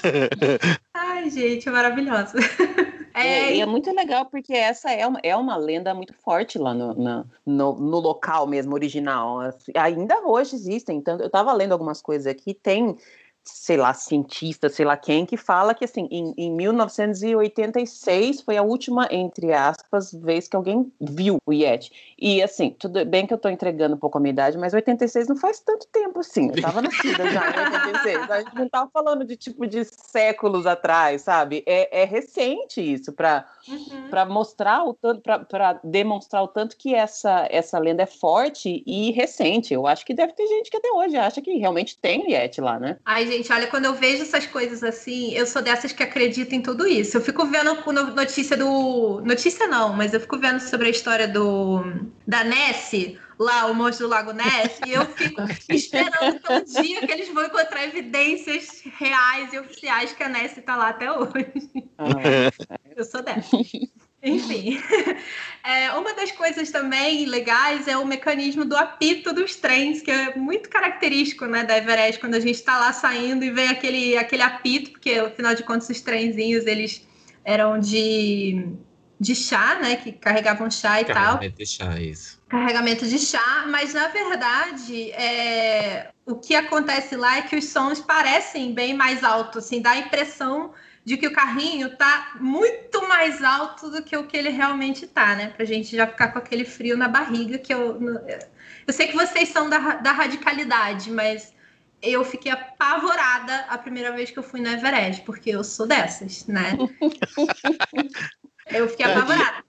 [laughs] Ai, gente, é maravilhoso. [laughs] É, e é muito legal porque essa é uma, é uma lenda muito forte lá no, no, no, no local mesmo, original. Ainda hoje existem. Então, eu estava lendo algumas coisas aqui, tem sei lá, cientista, sei lá quem, que fala que, assim, em, em 1986 foi a última, entre aspas, vez que alguém viu o Yeti. E, assim, tudo bem que eu tô entregando um pouco a minha idade, mas 86 não faz tanto tempo, assim. Eu tava nascida já em 86. A gente não tava falando de, tipo, de séculos atrás, sabe? É, é recente isso, para uhum. Pra mostrar o tanto, para demonstrar o tanto que essa, essa lenda é forte e recente. Eu acho que deve ter gente que até hoje acha que realmente tem Yeti lá, né? Ai, gente, olha, quando eu vejo essas coisas assim, eu sou dessas que acreditam em tudo isso. Eu fico vendo notícia do. Notícia não, mas eu fico vendo sobre a história do. Da Nessie, lá, o monstro do Lago Ness, e eu fico [laughs] esperando pelo dia que eles vão encontrar evidências reais e oficiais que a Nessie tá lá até hoje. Ah, eu sou dessa. Enfim, [laughs] é, uma das coisas também legais é o mecanismo do apito dos trens, que é muito característico né, da Everest, quando a gente está lá saindo e vem aquele, aquele apito, porque afinal de contas os trenzinhos eles eram de, de chá, né, que carregavam chá e Carregamento tal. Carregamento de chá, isso. Carregamento de chá, mas na verdade é, o que acontece lá é que os sons parecem bem mais altos, assim, dá a impressão de que o carrinho tá muito mais alto do que o que ele realmente tá, né? Pra gente já ficar com aquele frio na barriga que eu. Eu sei que vocês são da, da radicalidade, mas eu fiquei apavorada a primeira vez que eu fui no Everest, porque eu sou dessas, né? [laughs] eu fiquei apavorada.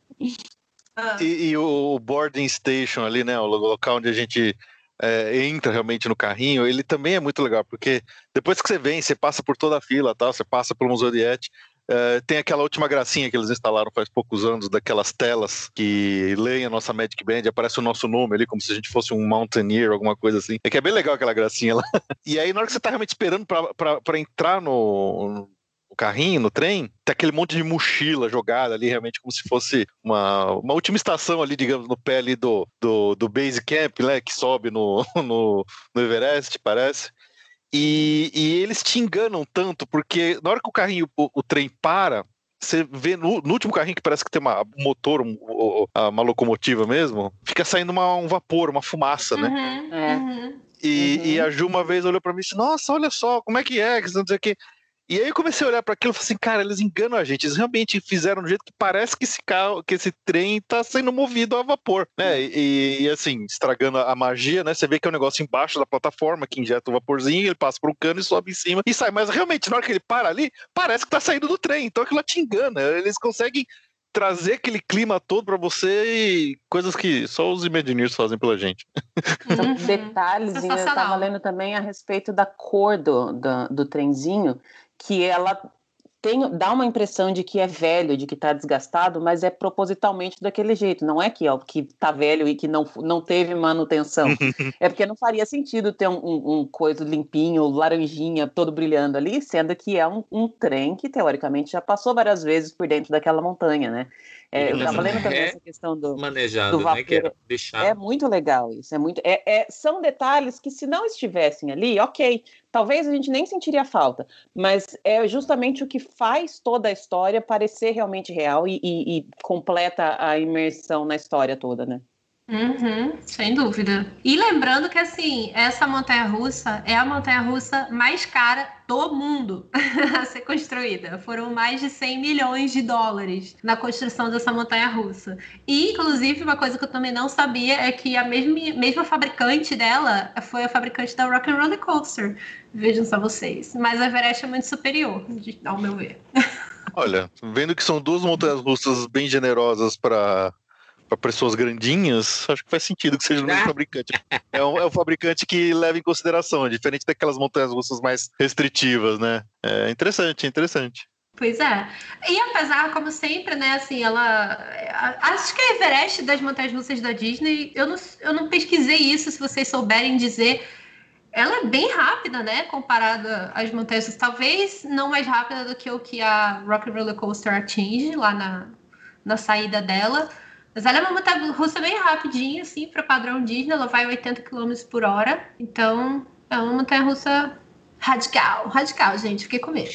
Ah. E, e, o boarding station ali, né? O local onde a gente é, entra realmente no carrinho, ele também é muito legal, porque depois que você vem, você passa por toda a fila, tal, você passa pelo Museu de Et, é, tem aquela última gracinha que eles instalaram faz poucos anos, daquelas telas que leem a nossa Magic Band, aparece o nosso nome ali, como se a gente fosse um Mountaineer, alguma coisa assim. É que é bem legal aquela gracinha lá. [laughs] E aí, na hora que você tá realmente esperando para entrar no, carrinho, no trem, tem aquele monte de mochila jogada ali, realmente como se fosse uma, uma última estação ali, digamos, no pé ali do, do, do base camp, né, que sobe no, [laughs] no, no Everest, parece. E, e, eles te enganam tanto, porque na hora que o carrinho, o, o trem para, você vê no, no, último carrinho que parece que tem uma, um motor, um, uma locomotiva mesmo, fica saindo uma, um vapor, uma fumaça, né? Uhum, é. uhum. E, uhum. e, a Ju uma vez olhou para mim e disse: Nossa, olha só, como é que é? Que não sei o que. E aí eu comecei a olhar para aquilo e falei assim, cara, eles enganam a gente. Eles realmente fizeram do jeito que parece que esse carro, que esse trem está sendo movido a vapor, né? E, e, assim, estragando a magia, né? Você vê que é um negócio embaixo da plataforma que injeta o vaporzinho, ele passa por um cano e sobe em cima e sai. Mas realmente, na hora que ele para ali, parece que tá saindo do trem. Então aquilo te engana. Eles conseguem trazer aquele clima todo para você e coisas que só os Imagineers fazem pela gente. Uhum. Detalhes, eu estava lendo também a respeito da cor do, do, do trenzinho, que ela tem, dá uma impressão de que é velho, de que está desgastado, mas é propositalmente daquele jeito. Não é que ó, que está velho e que não, não teve manutenção. [laughs] é porque não faria sentido ter um, um, um, coisa limpinho, laranjinha, todo brilhando ali, sendo que é um, um trem que teoricamente já passou várias vezes por dentro daquela montanha, né? É, eu estava lendo também essa questão do, manejado, do vapor. Né, deixar... É muito legal isso. É muito, é, é, são detalhes que, se não estivessem ali, ok, talvez a gente nem sentiria falta, mas é justamente o que faz toda a história parecer realmente real e, e, e completa a imersão na história toda, né? Uhum, sem dúvida. E lembrando que assim, essa montanha russa é a montanha russa mais cara do mundo [laughs] a ser construída. Foram mais de 100 milhões de dólares na construção dessa montanha russa. E, inclusive, uma coisa que eu também não sabia é que a mesma, mesma fabricante dela foi a fabricante da Rock and Roller Coaster. Vejam só vocês. Mas a Everest é muito superior, ao meu ver. [laughs] Olha, vendo que são duas montanhas russas bem generosas para para pessoas grandinhas, acho que faz sentido que seja o mesmo fabricante. É um, é um fabricante que leva em consideração, é diferente daquelas montanhas russas mais restritivas, né? É interessante, interessante. Pois é. E apesar, como sempre, né, assim, ela. Acho que a Everest das montanhas russas da Disney, eu não, eu não pesquisei isso, se vocês souberem dizer. Ela é bem rápida, né, comparada às montanhas russas. Talvez não mais rápida do que o que a Rock Roller Coaster atinge lá na, na saída dela. Mas ela é uma montanha russa bem rapidinha, assim, para padrão Disney, ela vai 80 km por hora. Então, é uma montanha russa radical. Radical, gente, fiquei com medo.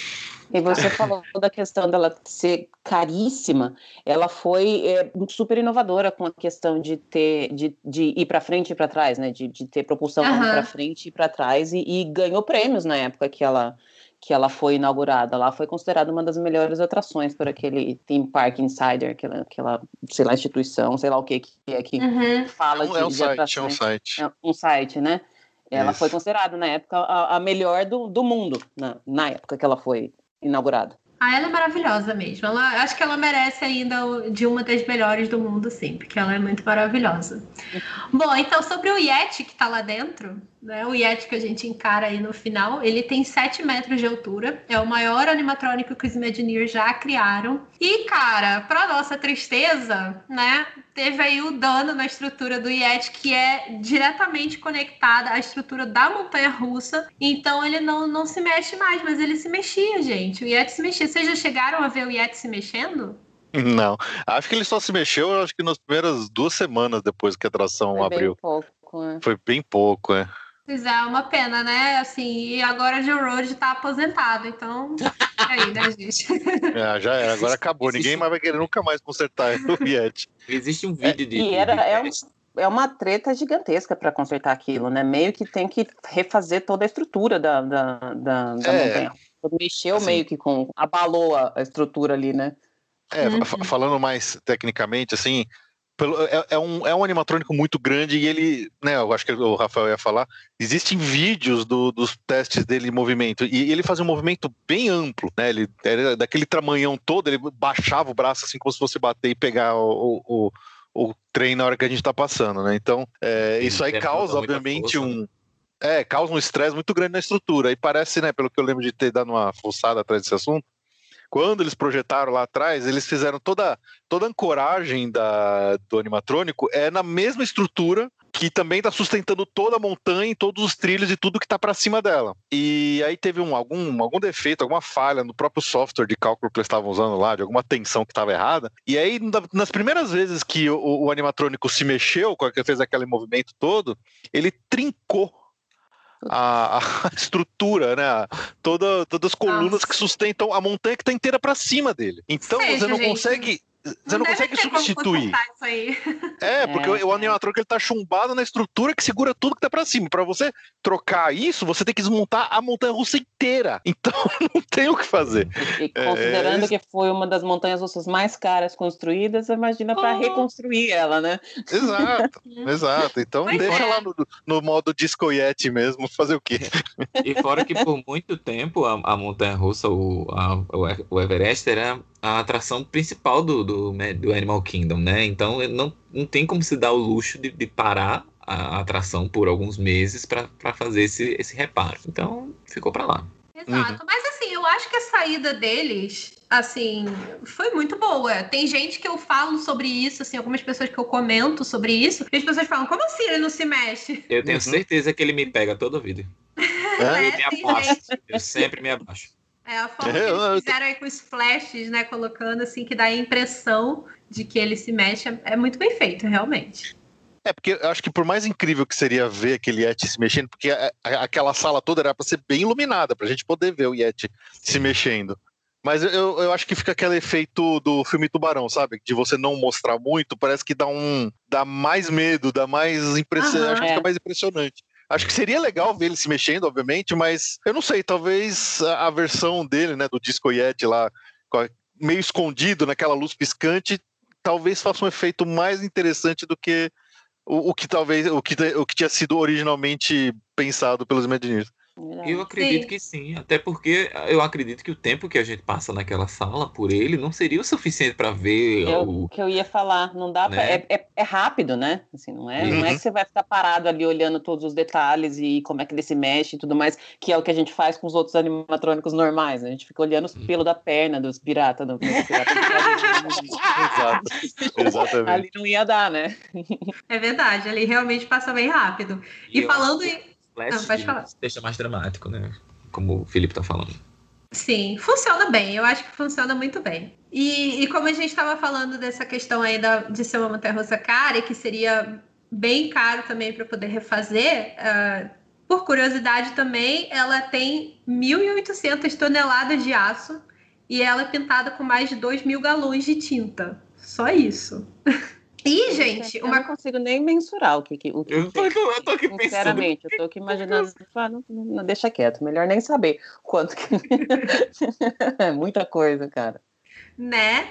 E você falou da questão dela ser caríssima, ela foi é, super inovadora com a questão de ter de, de ir para frente e para trás, né? De, de ter propulsão uhum. para frente e para trás e, e ganhou prêmios na época que ela que ela foi inaugurada lá, foi considerada uma das melhores atrações por aquele Theme Park Insider, aquela, aquela sei lá, instituição, sei lá o que que é que uhum. fala é de, é um de site, atrações. É um site. É um site, né? Ela Isso. foi considerada na época a, a melhor do, do mundo, na, na época que ela foi inaugurada. Ah, ela é maravilhosa mesmo. Ela, acho que ela merece ainda de uma das melhores do mundo, sim, porque ela é muito maravilhosa. Bom, então sobre o Yeti que está lá dentro, né? O Yeti que a gente encara aí no final, ele tem 7 metros de altura, é o maior animatrônico que os Imagineers já criaram. E, cara, para nossa tristeza, né? Teve aí o dano na estrutura do Yeti, que é diretamente conectada à estrutura da montanha russa. Então ele não, não se mexe mais, mas ele se mexia, gente. O Yeti se mexia. Vocês já chegaram a ver o Yeti se mexendo? Não, acho que ele só se mexeu, acho que nas primeiras duas semanas depois que a atração Foi abriu. Bem pouco, é. Foi bem pouco, é. Pois é, uma pena, né? Assim, e agora o Joe Road tá aposentado, então. É aí, né, gente? [laughs] É, já era, agora acabou. Ninguém mais vai querer nunca mais consertar o Yeti. Existe um vídeo de. E era, de é um, é uma treta gigantesca para consertar aquilo, né? Meio que tem que refazer toda a estrutura da, da, da, da é, montanha. Mexeu assim, meio que com. abalou a, a estrutura ali, né? É, uhum. falando mais tecnicamente, assim, pelo, é, é, um, é um animatrônico muito grande e ele, né, eu acho que o Rafael ia falar, existem vídeos do, dos testes dele em movimento e ele fazia um movimento bem amplo, né, ele era daquele tramanhão todo, ele baixava o braço assim como se fosse bater e pegar o, o, o trem na hora que a gente tá passando, né, então é, isso aí causa, obviamente, um... Né? É, causa um estresse muito grande na estrutura. E parece, né, pelo que eu lembro de ter dado uma forçada atrás desse assunto, quando eles projetaram lá atrás, eles fizeram toda, toda a ancoragem da, do animatrônico é na mesma estrutura que também está sustentando toda a montanha, todos os trilhos e tudo que está para cima dela. E aí teve um, algum, algum defeito, alguma falha no próprio software de cálculo que eles estavam usando lá, de alguma tensão que estava errada. E aí, nas primeiras vezes que o, o animatrônico se mexeu, fez aquele movimento todo, ele trincou a, a estrutura, né? Toda, todas as colunas Nossa. que sustentam a montanha que está inteira para cima dele. Então Seja, você não gente. consegue você não, não consegue substituir. É, porque é, o, animatrônico ele tá chumbado na estrutura que segura tudo que tá para cima. Para você trocar isso, você tem que desmontar a montanha russa inteira. [laughs] Então não tem o que fazer. E, considerando é... que foi uma das montanhas russas mais caras construídas, imagina para oh. reconstruir ela, né? Exato, [laughs] exato. Então Mas deixa é. lá no, no modo disco Yeti mesmo, fazer o quê? E fora que por muito tempo a, a montanha russa, o, a, o Everest era a atração principal do, do, né, do, Animal Kingdom, né? Então não, não tem como se dar o luxo de, de parar a atração por alguns meses para fazer esse, esse reparo. Então ficou para lá. Exato, uhum. mas assim, eu acho que a saída deles, assim, foi muito boa. Tem gente que eu falo sobre isso, assim, algumas pessoas que eu comento sobre isso, e as pessoas falam, como assim ele não se mexe? Eu tenho uhum. certeza que ele me pega todo vídeo. [laughs] É? Eu me abaixo, eu sempre me abaixo. É a forma [laughs] que eles fizeram aí com os flashes, né? Colocando assim, que dá a impressão de que ele se mexe. É muito bem feito, realmente. É, porque eu acho que por mais incrível que seria ver aquele Yeti se mexendo, porque a, a, aquela sala toda era para ser bem iluminada, pra gente poder ver o Yeti se mexendo. Mas eu, eu acho que fica aquele efeito do filme Tubarão, sabe? De você não mostrar muito, parece que dá um. dá mais medo, dá mais impressão. Uhum, acho que é. fica mais impressionante. Acho que seria legal ver ele se mexendo, obviamente, mas eu não sei, talvez a, versão dele, né, do Disco Yeti lá, meio escondido naquela luz piscante, talvez faça um efeito mais interessante do que o, o que talvez o que, o que tinha sido originalmente pensado pelos Imagineers. Eu acredito sim. que sim, até porque eu acredito que o tempo que a gente passa naquela sala por ele não seria o suficiente para ver eu, o que eu ia falar, não dá né? pra, é, é, é, rápido, né? Assim, não é, uhum. não é uhum. que você vai ficar parado ali olhando todos os detalhes e como é que ele se mexe e tudo mais, que é o que a gente faz com os outros animatrônicos normais, né? A gente fica olhando os uhum. pelos da perna dos piratas, do, pirata, [laughs] Exato. Exatamente. Ali não ia dar, né? É verdade, ali realmente passa bem rápido. E, e falando em flash pode falar. deixa mais dramático, né? Como o Felipe tá falando. Sim, funciona bem. Eu acho que funciona muito bem. E, e como a gente estava falando dessa questão aí da, de ser uma montanha-russa cara e que seria bem caro também para poder refazer, uh, por curiosidade também, ela tem 1.800 toneladas de aço e ela é pintada com mais de 2 mil galões de tinta. Só isso. [laughs] E, gente, eu uma... não consigo nem mensurar o que, o que eu, tô, eu tô aqui Sinceramente, pensando. eu tô aqui imaginando. [laughs] Ah, não, não, deixa quieto, melhor nem saber quanto que. [laughs] é muita coisa, cara. Né?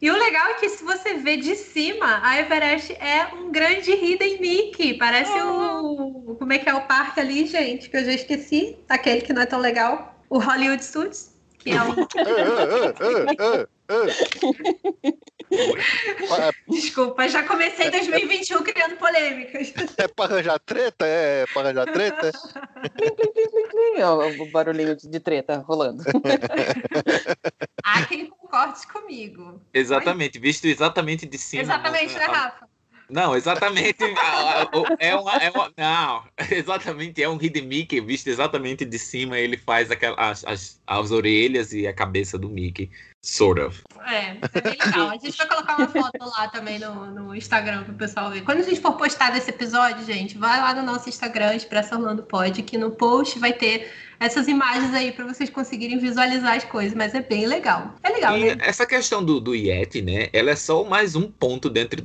E o legal é que se você vê de cima, a Everest é um grande Hidden Mickey. Parece oh. o. Como é que é o parque ali, gente? Que eu já esqueci. Aquele que não é tão legal. O Hollywood Studios. Que é um. [laughs] Desculpa, já comecei 2021 criando polêmicas. É para arranjar treta? É para arranjar treta? [laughs] o barulhinho de treta rolando. [laughs] Há quem concorde comigo. Exatamente, visto exatamente de cima. Exatamente, né, Rafa? Não, exatamente. é uma, é uma, não, [laughs] exatamente. É um Hidden Mickey visto exatamente de cima. Ele faz aquelas, as, as, as orelhas e a cabeça do Mickey. Sort of. É, é bem legal. A gente vai colocar uma foto lá também no, no Instagram pro pessoal ver. Quando a gente for postar desse episódio, gente, vai lá no nosso Instagram, Expressa Orlando Pod, que no post vai ter essas imagens aí para vocês conseguirem visualizar as coisas, mas é bem legal. É legal, E né? essa questão do, do Yeti, né? Ela é só mais um ponto dentre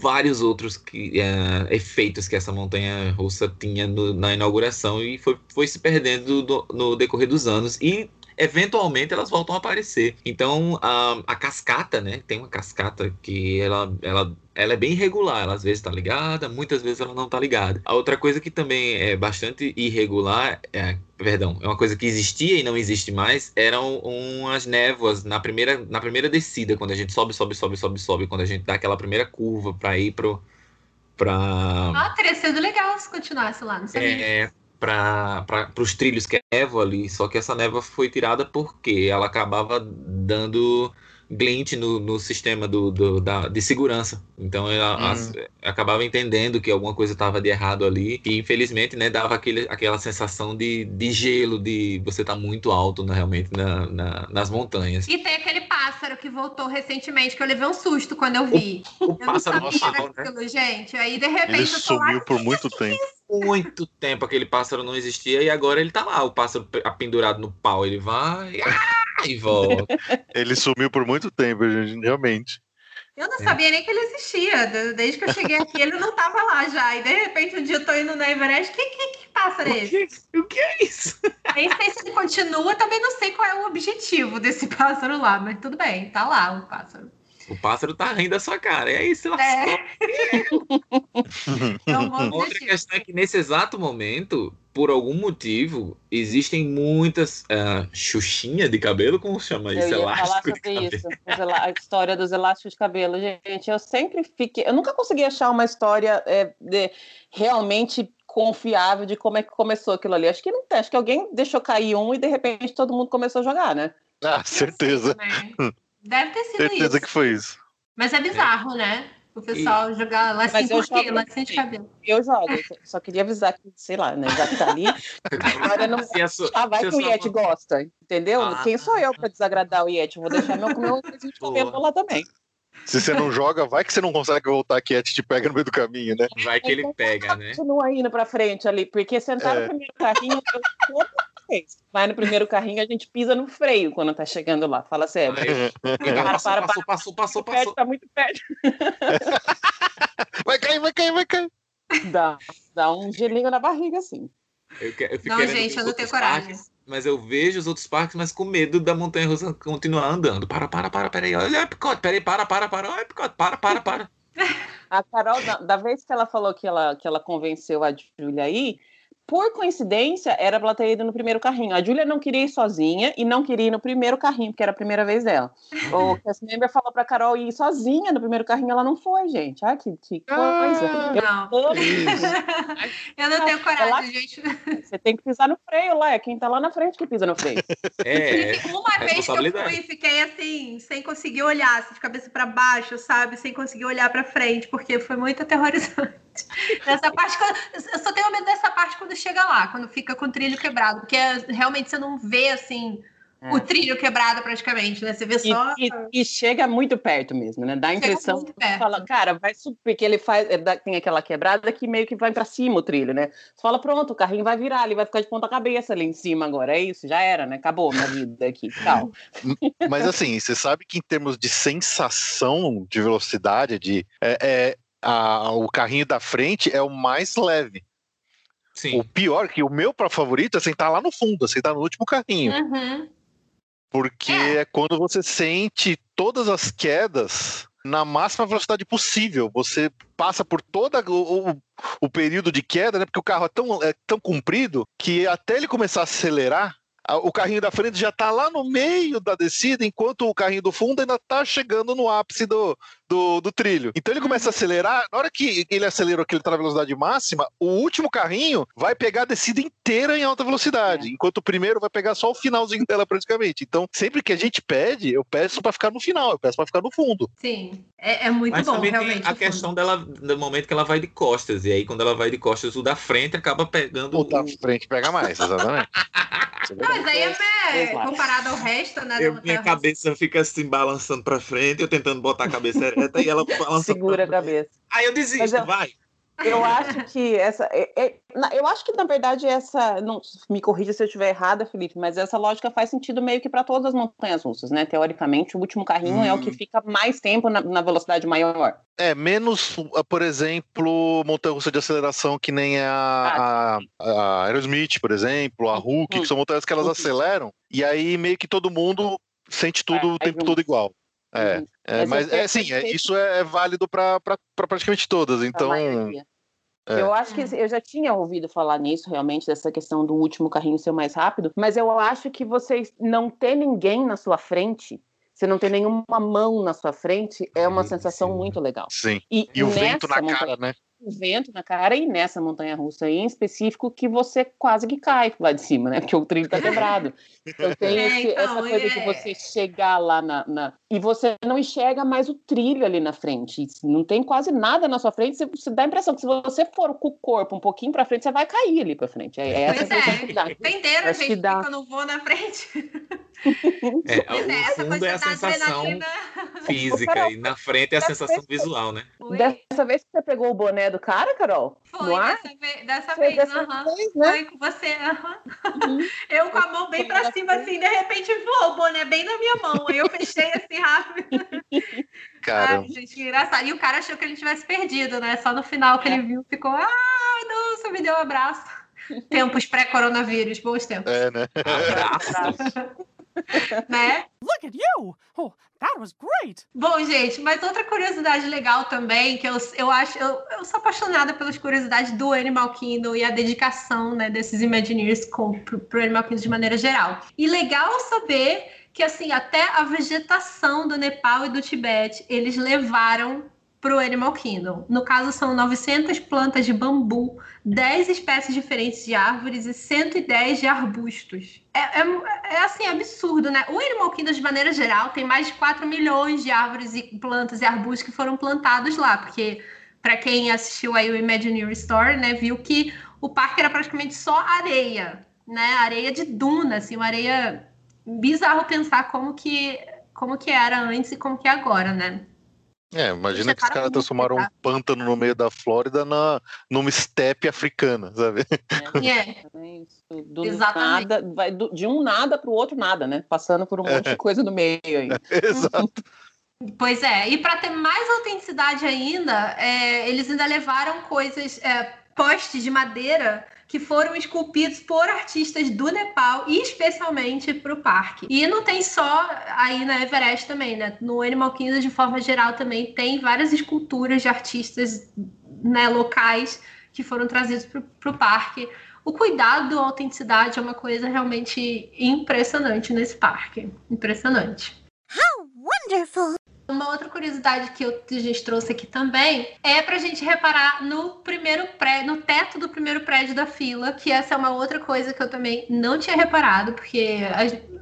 vários outros que, eh, efeitos que essa montanha russa tinha no- na inauguração e foi, foi se perdendo do- no decorrer dos anos. E eventualmente elas voltam a aparecer. Então a, a cascata, né? Tem uma cascata que ela, ela, ela é bem irregular. Ela às vezes tá ligada, muitas vezes ela não tá ligada. A outra coisa que também é bastante irregular, é, perdão, é uma coisa que existia e não existe mais, eram umas névoas na primeira, na primeira descida, quando a gente sobe, sobe, sobe, sobe, sobe, quando a gente dá aquela primeira curva para ir pro para Ah, teria sido legal se continuasse lá, não sabia. é, para os trilhos que é névoa ali, só que essa névoa foi tirada porque ela acabava dando glint no, no sistema do, do- da, de segurança. Então ela Hum. as- acabava entendendo que alguma coisa estava de errado ali e infelizmente né, dava aquele, aquela sensação de, de gelo, de você estar muito alto né, realmente na- na- nas montanhas. E tem aquele pássaro que voltou recentemente, que eu levei um susto quando eu vi. O Eu não pássaro sabia nossa, que era não, né? gente. Aí, de repente, Ele eu tô lá. sumiu por muito tempo. Muito tempo aquele pássaro não existia e agora ele tá lá, o pássaro pe- pendurado no pau, ele vai ah, e volta. [laughs] Ele sumiu por muito tempo, gente, realmente. Eu não sabia nem que ele existia. De- Desde que eu cheguei aqui, ele não tava lá já. E de repente, um dia eu tô indo na Everest. Que, que, que pássaro é o, esse? que, o que é isso? Nem sei se ele continua, também não sei qual é o objetivo desse [laughs] pássaro lá, mas tudo bem, tá lá o pássaro. O pássaro tá rindo da sua cara. E aí, se lascou. É. Outra questão é que nesse exato momento, por algum motivo, existem muitas xuxinha de cabelo, como chama Eu isso? ia falar Elástico de sobre cabelo. isso, a história dos elásticos de cabelo. Gente, eu sempre fiquei. Eu nunca consegui achar uma história é, de- realmente confiável de como é que começou aquilo ali. Acho que não tem. Acho que alguém deixou cair um e de repente todo mundo começou a jogar, né? Ah, certeza. Deve ter sido Certeza isso. que foi isso. Mas é bizarro, né? O pessoal jogar lacinho por quê? jogo Lacinho de cabelo. Eu jogo. só queria avisar que, sei lá, né? Já que tá ali. Agora não. Se a sua- Ah, vai que o Yeti mão- gosta, entendeu? Ah. Quem sou eu para desagradar o Yeti? Eu vou deixar meu, meu [laughs] coisinho de cabelo Boa. lá também. Se você não joga, vai que você não consegue voltar aqui, a te pega no meio do caminho, né? Vai que ele pega, né? Continua indo pra frente ali, porque sentar É. no primeiro carrinho, eu vez. Vai no primeiro carrinho, a gente pisa no freio quando tá chegando lá. Fala sério. Aí, Para, passou, para, passou, passou, passou, passou. tá muito perto. [laughs] Vai cair, vai cair, vai cair. Dá, dá um gelinho na barriga, assim. Eu, que- eu fico Não, gente, eu não tenho coragem. parques, Mas eu vejo os outros parques, mas com medo da montanha russa continuar andando. Para, para, para, peraí. Olha o Epicote, peraí, para, para, para. Olha o Epicote, para, para, para. [laughs] A Carol, da, da vez que ela falou que ela, que ela convenceu a Júlia aí, por coincidência, era pra ela ter ido no primeiro carrinho. A Júlia não queria ir sozinha e não queria ir no primeiro carrinho, porque era a primeira vez dela. O cast member falou pra Carol ir sozinha no primeiro carrinho, ela não foi, gente. Ai, que, que coisa. Eu Não, isso. eu não tenho coragem, Ela- gente. Você tem que pisar no freio lá, é quem tá lá na frente que pisa no freio. É, Uma vez que eu fui, fiquei assim, sem conseguir olhar, assim, de cabeça pra baixo, sabe? Sem conseguir olhar pra frente, porque foi muito aterrorizante. [laughs] Nessa parte, que eu, só tenho medo dessa parte quando chega lá, quando fica com o trilho quebrado, porque realmente você não vê, assim, o trilho quebrado praticamente, né? Você vê É. E, só. e- e chega muito perto mesmo, né? Dá a Chega impressão. muito perto. Fala, cara, vai subir, porque ele faz, tem aquela quebrada que meio que vai pra cima o trilho, né? Você fala, pronto, o carrinho vai virar, ele vai ficar de ponta cabeça ali em cima agora. É isso, já era, né? Acabou minha vida aqui. Tchau. Mas assim, você sabe que em termos de sensação de velocidade, de é, é, a- o carrinho da frente é o mais leve. sim. O pior, que o meu para favorito é sentar lá no fundo, é sentar no último carrinho. Uhum. Porque É. é. quando você sente todas as quedas na máxima velocidade possível. Você passa por todo o, o, o período de queda, né? Porque o carro é tão, é tão comprido que até ele começar a acelerar, a- o carrinho da frente já está lá no meio da descida, enquanto o carrinho do fundo ainda está chegando no ápice do, do, do trilho. Então ele começa a acelerar, na hora que ele acelerou, que ele está na velocidade máxima, o último carrinho vai pegar a descida inteira em alta velocidade, enquanto o primeiro vai pegar só o finalzinho dela praticamente. Então, sempre que a gente pede, eu peço para ficar no final, eu peço para ficar no fundo. Sim, é, é muito Mas bom, também realmente. tem a fundo. questão dela, do momento que ela vai de costas. E aí, quando ela vai de costas, o da frente acaba pegando. O da o- frente pega mais, exatamente. [laughs] Não, mas aí é, comparado ao resto, né? Eu, minha cabeça fica assim balançando pra frente, eu tentando botar a cabeça e ela. Segura a cabeça. Aí eu desisto, eu, vai. Eu acho que essa. É, é, eu acho que, na verdade, essa. Não, me corrija se eu estiver errada, Felipe, mas essa lógica faz sentido meio que para todas as montanhas russas, né? Teoricamente, o último carrinho hum. é o que hum. fica mais tempo na, na, velocidade maior. É, menos, por exemplo, montanha russa de aceleração, que nem a, ah, a, a Aerosmith, por exemplo, a Hulk, hum. que são montanhas que elas hum. aceleram, e aí meio que todo mundo sente tudo é, o tempo todo igual. É, uhum. é mas, é sim, é, isso é, é válido para praticamente todas. Então, é. Eu acho que eu já tinha ouvido falar nisso, realmente, dessa questão do último carrinho ser mais rápido, mas eu acho que vocês não ter ninguém na sua frente, você não ter nenhuma mão na sua frente, é uma sim, sensação sim. muito legal. Sim. E, e o vento na cara, né? O vento na cara e nessa montanha russa em específico que você quase que cai lá de cima, né? Porque o trilho tá quebrado. Então [laughs] tem é, esse, então, essa coisa é... de você chegar lá na, na, E você não enxerga mais o trilho ali na frente. Não tem quase nada na sua frente. Você, você dá a impressão que se você for com o corpo um pouquinho para frente, você vai cair ali para frente. É, é essa pois é. que dá. Entenderam, gente, que dá... eu não vou na frente. [laughs] É, o é, fundo é a sensação física e na frente é a sensação visual, né? Dessa vez que você pegou o boné do cara, Carol? Foi, dessa, vez, dessa vez, dessa uhum. vez né? Foi com você, uhum. Eu com a mão bem pra cima, assim, de repente voou o boné bem na minha mão. Aí eu fechei assim rápido. [laughs] Cara. Ai, gente, que engraçado. E o cara achou que ele tivesse perdido, né? Só no final que é. ele viu, ficou, ah, nossa, me deu um abraço. [laughs] Tempos pré-coronavírus, bons tempos. É, né? Abraço. [laughs] [laughs] né? Look at you! Oh, that was great! Bom, gente, mas outra curiosidade legal também, que eu, eu acho, eu, eu sou apaixonada pelas curiosidades do Animal Kingdom e a dedicação né, desses Imagineers com, pro, pro Animal Kingdom de maneira geral. E legal saber que assim até a vegetação do Nepal e do Tibete eles levaram para o Animal Kingdom. No caso, são 900 plantas de bambu, 10 espécies diferentes de árvores e 110 de arbustos. É, é, é, assim, absurdo, né? O Animal Kingdom, de maneira geral, tem mais de 4 milhões de árvores e plantas e arbustos que foram plantados lá, porque para quem assistiu aí o Imagineering Story, né, viu que o parque era praticamente só areia, né? Areia de duna, assim, uma areia bizarro pensar como que como que era antes e como que é agora, né? É, imagina que os caras transformaram um pântano no meio da Flórida na, numa estepe africana, sabe? É. é. Do Exatamente. Nada, vai do, de um nada para o outro nada, né? Passando por um monte de é. coisa no meio aí. [laughs] exato. Pois é, e para ter mais autenticidade ainda, é, eles ainda levaram coisas, é, postes de madeira que foram esculpidos por artistas do Nepal e especialmente para o parque. E não tem só aí na Everest também, né? No Animal Kingdom, de forma geral, também tem várias esculturas de artistas né, locais que foram trazidos para o parque. O cuidado, a autenticidade é uma coisa realmente impressionante nesse parque. Impressionante. How wonderful! Uma outra curiosidade que a gente trouxe aqui também é para a gente reparar no primeiro prédio, no teto do primeiro prédio da fila, que essa é uma outra coisa que eu também não tinha reparado, porque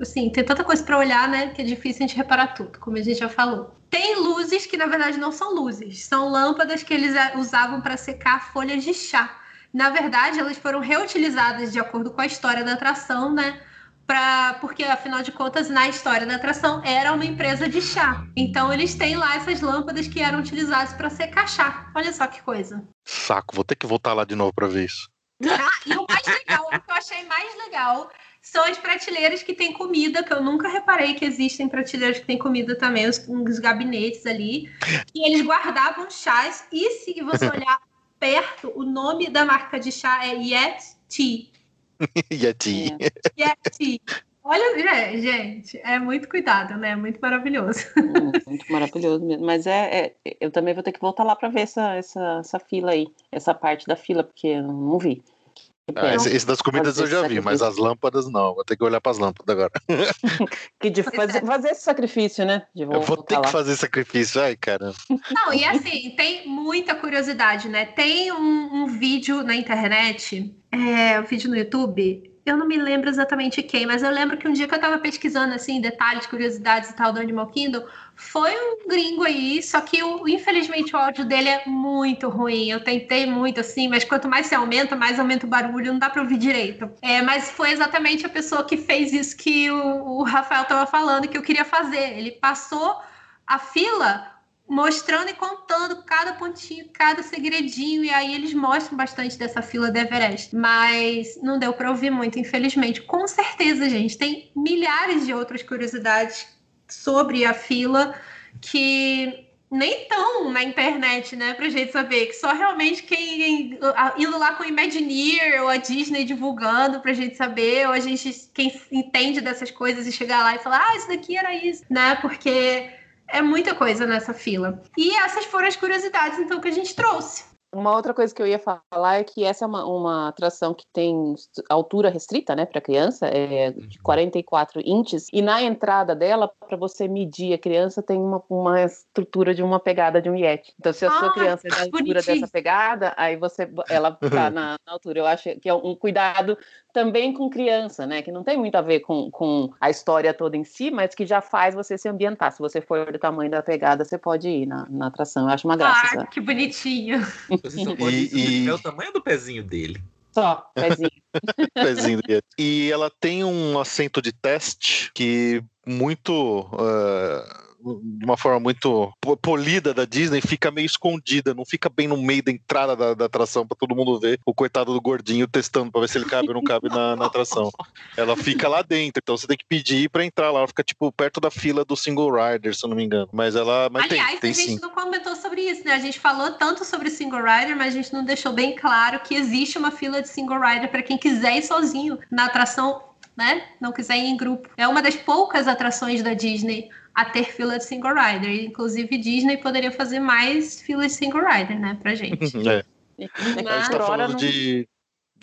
assim, tem tanta coisa para olhar, né, que é difícil a gente reparar tudo, como a gente já falou. Tem luzes que na verdade não são luzes, são lâmpadas que eles eh, usavam para secar folhas de chá. Na verdade, elas foram reutilizadas de acordo com a história da atração, né? Pra, porque afinal de contas, na história da atração, era uma empresa de chá. Então eles têm lá essas lâmpadas que eram utilizadas para secar chá. Olha só que coisa. Saco, vou ter que voltar lá de novo para ver isso. Ah, e o mais legal, o que eu achei mais legal são as prateleiras que tem comida, que eu nunca reparei que existem prateleiras que tem comida também, os, os gabinetes ali. E eles guardavam chás, e se você [laughs] olhar perto, o nome da marca de chá é Yet Tea. [laughs] Yeti. É. Yeti. Olha, gente, é muito cuidado, né? Muito maravilhoso. muito maravilhoso mesmo. Mas é, é, eu também vou ter que voltar lá para ver essa, essa, essa fila aí, essa parte da fila, porque eu não vi. Ah, esse, esse, das comidas eu já vi, mas as lâmpadas não. Vou ter que olhar para as lâmpadas agora. [laughs] que de fazer, fazer esse sacrifício, né? eu vou ter lá. que fazer sacrifício, ai, cara. Não, e assim, tem muita curiosidade, né? Tem um, um vídeo na internet, é, um vídeo no YouTube, eu não me lembro exatamente quem, mas eu lembro que um dia que eu tava pesquisando, assim, detalhes, curiosidades e tal do Animal Kingdom, foi um gringo aí, só que o, infelizmente o áudio dele é muito ruim. Eu tentei muito, assim, mas quanto mais se aumenta, mais aumenta o barulho, não dá pra ouvir direito. É, mas foi exatamente a pessoa que fez isso que o, o Rafael tava falando que eu queria fazer. Ele passou a fila mostrando e contando cada pontinho, cada segredinho, e aí eles mostram bastante dessa fila do Everest. Mas não deu para ouvir muito, infelizmente. Com certeza, gente, tem milhares de outras curiosidades sobre a fila que nem tão na internet, né, pra gente saber, que só realmente quem indo lá com o Imagineer ou a Disney divulgando pra gente saber, ou a gente quem entende dessas coisas e chegar lá e falar, ah, isso daqui era isso, né? Porque é muita coisa nessa fila. E essas foram as curiosidades, então, que a gente trouxe. Uma outra coisa que eu ia falar é que essa é uma, uma atração que tem altura restrita, né, para criança, é de 44 uhum. inches, e na entrada dela, para você medir a criança, tem uma, uma estrutura de uma pegada de um Yeti. Então, se a ah, sua criança é da altura bonitinho. dessa pegada, aí você, ela tá [laughs] na, na, altura. Eu acho que é um cuidado também com criança, né, que não tem muito a ver com, com a história toda em si, mas que já faz você se ambientar. Se você for do tamanho da pegada, você pode ir na, na atração. Eu acho uma graça. Ah, que bonitinho. Você só pode e, e... o tamanho do pezinho dele. Só, pezinho. [laughs] pezinho dele. E ela tem um assento de teste que muito. Uh de uma forma muito polida da Disney, fica meio escondida, não fica bem no meio da entrada da, da atração para todo mundo ver o coitado do gordinho testando para ver se ele cabe ou não cabe na, na, atração. Ela fica lá dentro, então você tem que pedir para entrar lá, ela fica tipo perto da fila do single rider, se eu não me engano. Mas ela mas Aliás, tem, tem a gente sim. não comentou sobre isso, né? A gente falou tanto sobre single rider, mas a gente não deixou bem claro que existe uma fila de single rider para quem quiser ir sozinho na atração né? Não quiser ir em grupo. É uma das poucas atrações da Disney a ter fila de single rider. Inclusive, Disney poderia fazer mais filas de single rider, né, pra gente. [laughs] é. Mas... A gente tá falando não... de,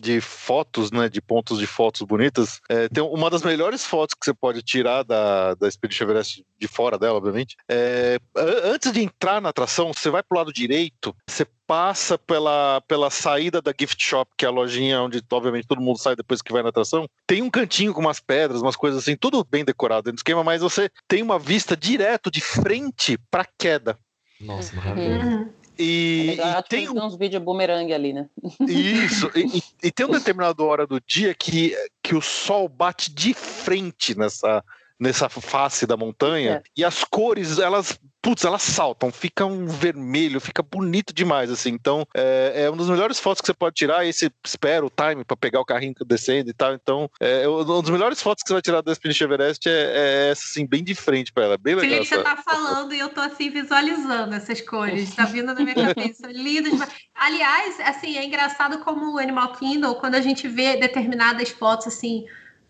de fotos, né, de pontos de fotos bonitas. É, tem uma das melhores fotos que você pode tirar da, da Expedition Everest, de fora dela, obviamente. É, antes de entrar na atração, você vai pro lado direito, você passa pela, pela saída da gift shop, que é a lojinha onde, obviamente, todo mundo sai depois que vai na atração. Tem um cantinho com umas pedras, umas coisas assim, tudo bem decorado dentro do esquema, mas você tem uma vista direto de frente pra queda. Nossa, maravilhoso. Uhum. E, é e tem uns vídeos bumerangue ali, né? [laughs] Isso, e, e, tem um determinado hora do dia que, que o sol bate de frente nessa, nessa face da montanha é. e as cores, elas putz, elas saltam, fica um vermelho, fica bonito demais, assim. Então, é, é uma das melhores fotos que você pode tirar. E você espera o time para pegar o carrinho descendo e tal. Então, é, uma das melhores fotos que você vai tirar da Expedition Everest é, é essa, assim, bem de frente para ela. Bem legal. Felipe, você tá falando e eu tô, assim, visualizando essas cores. Tá vindo na minha cabeça. [laughs] Lindo demais. Aliás, assim, é engraçado como o Animal Kingdom, quando a gente vê determinadas fotos, assim,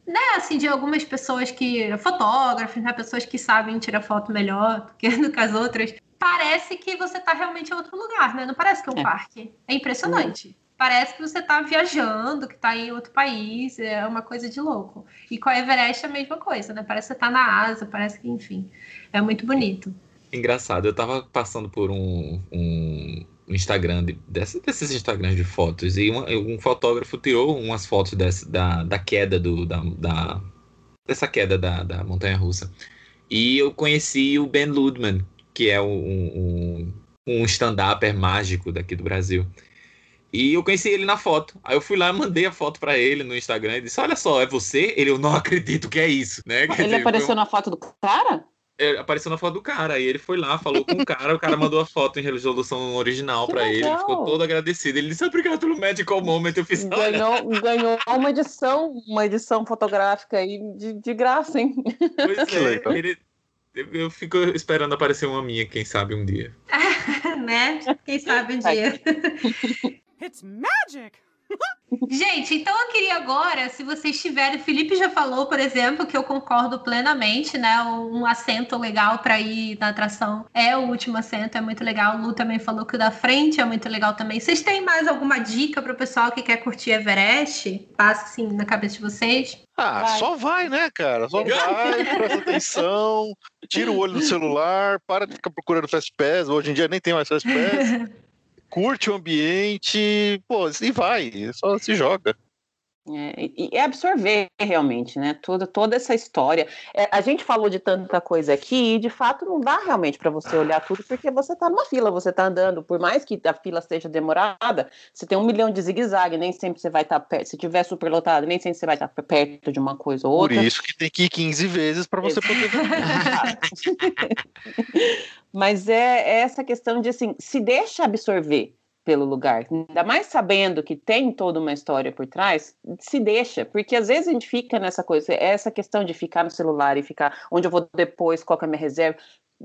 né, assim, de algumas pessoas que. fotógrafos, né, pessoas que sabem tirar foto melhor do que, do que as outras. Parece que você está realmente em outro lugar, né? Não parece que é um é. parque. É impressionante. Parece que você está viajando, que está em outro país, é uma coisa de louco. E com a Everest é a mesma coisa, né? Parece que você está na Asa, parece que, enfim, é muito bonito. Engraçado, eu estava passando por um, um Instagram, de, desses, desses Instagrams de fotos, e uma, um fotógrafo tirou umas fotos dessa, da, da queda do, da, da, dessa queda da, da montanha russa. E eu conheci o Ben Ludman, que é um, um, um stand-upper mágico daqui do Brasil. E eu conheci ele na foto. Aí eu fui lá, mandei a foto para ele no Instagram e disse: Olha só, é você? Ele, eu não acredito que é isso, né? Ele dizer, apareceu na foto do cara? É, apareceu na foto do cara. Aí ele foi lá, falou com o cara, o cara mandou a foto em resolução original para ele, ele ficou todo agradecido. Ele disse, obrigado pelo Medical Moment, eu fiz ganhou, ganhou uma edição, uma edição fotográfica aí de, de graça, hein? Pois é, ele, eu fico esperando aparecer uma minha, quem sabe um dia. [laughs] né? Quem sabe um dia. [laughs] It's magic! Gente, então eu queria agora, se vocês tiverem, o Felipe já falou, por exemplo, que eu concordo plenamente, né? Um assento legal para ir na atração é o último assento, é muito legal. O Lu também falou que o da frente é muito legal também. Vocês têm mais alguma dica para o pessoal que quer curtir Everest? Passa assim na cabeça de vocês. Ah, vai. só vai, né, cara? Só [laughs] vai, presta atenção, tira o olho do celular, para de ficar procurando Fast Pass. Hoje em dia nem tem mais Fast Pass. [laughs] curte o ambiente, pô, e vai, só se joga. É, e absorver realmente, né? Toda, toda essa história. É, a gente falou de tanta coisa aqui e de fato não dá realmente para você olhar tudo porque você está numa fila, você está andando, por mais que a fila esteja demorada, você tem um milhão de zigue-zague, nem sempre você vai estar tá perto. Se tiver super lotado, nem sempre você vai estar tá perto de uma coisa ou outra. Por isso que tem que ir 15 vezes para você poder. [laughs] Mas é, é essa questão de assim, se deixa absorver pelo lugar. Ainda mais sabendo que tem toda uma história por trás, se deixa, porque às vezes a gente fica nessa coisa, essa questão de ficar no celular e ficar onde eu vou depois, qual é a minha reserva.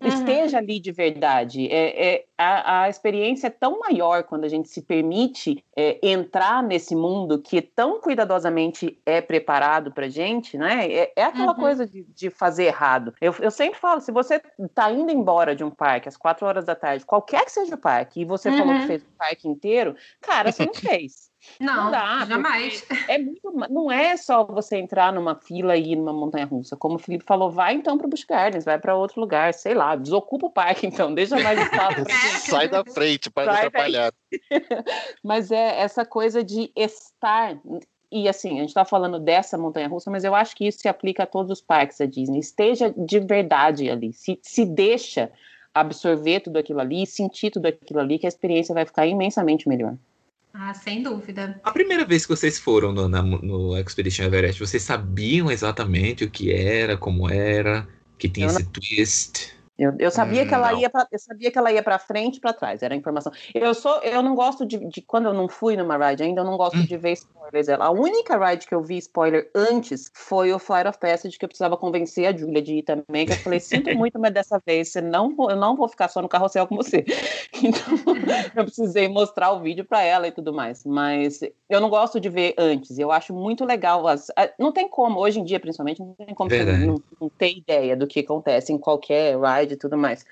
Uhum. esteja ali de verdade. É, é a, a, experiência é tão maior quando a gente se permite é, entrar nesse mundo que tão cuidadosamente é preparado para gente, né? É, é aquela uhum. coisa de, de, fazer errado. Eu, eu, sempre falo, se você está indo embora de um parque às quatro horas da tarde, qualquer que seja o parque, e você uhum. falou que uhum. fez o parque inteiro, cara, você não [laughs] fez. Não, não dá, jamais. É muito, não é só você entrar numa fila e ir numa montanha russa. Como o Felipe falou, vai então para o Busch Gardens, vai para outro lugar, sei lá, desocupa o parque [laughs] então, deixa mais espaço. Sai da frente para não atrapalhar. [laughs] Mas é essa coisa de estar e assim, a gente está falando dessa montanha russa, mas eu acho que isso se aplica a todos os parques da Disney. Esteja de verdade ali, se, se deixa absorver tudo aquilo ali, sentir tudo aquilo ali, que a experiência vai ficar imensamente melhor. Ah, sem dúvida. A primeira vez que vocês foram no, na, no Expedition Everest, vocês sabiam exatamente o que era, como era, que tinha esse twist? Eu, eu sabia hum, que ela não. ia pra, eu sabia que ela ia para frente e para trás, era a informação. Eu sou eu não gosto de, de, quando eu não fui numa ride ainda, eu não gosto hum. de ver spoilers. A única ride que eu vi spoiler antes foi o Flight of Passage que eu precisava convencer a Julia de ir também, que eu falei, sinto [laughs] muito, mas dessa vez você não eu não vou ficar só no carrossel com você. [laughs] Então, eu precisei mostrar o vídeo para ela e tudo mais, mas eu não gosto de ver antes. Eu acho muito legal as não tem como hoje em dia, principalmente, não tem como você não, não ter ideia do que acontece em qualquer ride e tudo mais.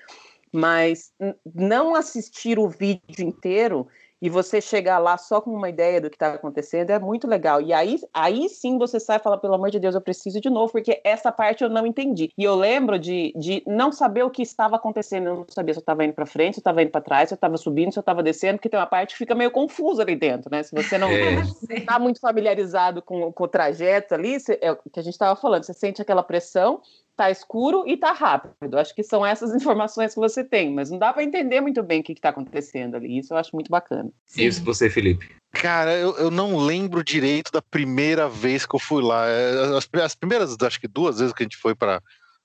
Mas não assistir o vídeo inteiro e você chegar lá só com uma ideia do que está acontecendo é muito legal. E aí, aí sim você sai e fala, pelo amor de Deus, eu preciso de novo, porque essa parte eu não entendi. E eu lembro de, de não saber o que estava acontecendo. Eu não sabia se eu estava indo para frente, se eu estava indo para trás, se eu estava subindo, se eu estava descendo, porque tem uma parte que fica meio confusa ali dentro, né? Se você não está é. muito familiarizado com, com o trajeto ali, você, é o que a gente estava falando, você sente aquela pressão tá escuro e tá rápido. Acho que são essas [laughs] informações que você tem, mas não dá para entender muito bem o que, está acontecendo ali. Isso eu acho muito bacana. Sim. Isso você, Felipe? Cara, eu, eu não lembro direito da primeira vez que eu fui lá. É, as, as primeiras, acho que duas vezes que a gente foi para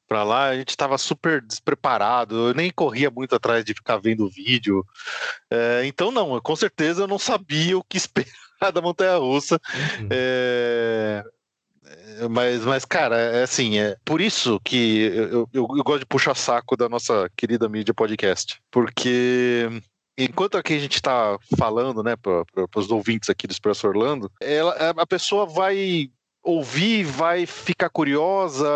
para lá, a gente estava super despreparado, eu nem corria muito atrás de ficar vendo o vídeo. É, então, não, com certeza eu não sabia o que [laughs] esperar da Montanha Russa. Uhum. É, mas, mas, cara, é assim, é por isso que eu, eu, eu gosto de puxar saco da nossa querida mídia podcast. Porque enquanto aqui a gente está falando, né, para os ouvintes aqui do Expresso Orlando, ela, a pessoa vai ouvir, vai ficar curiosa,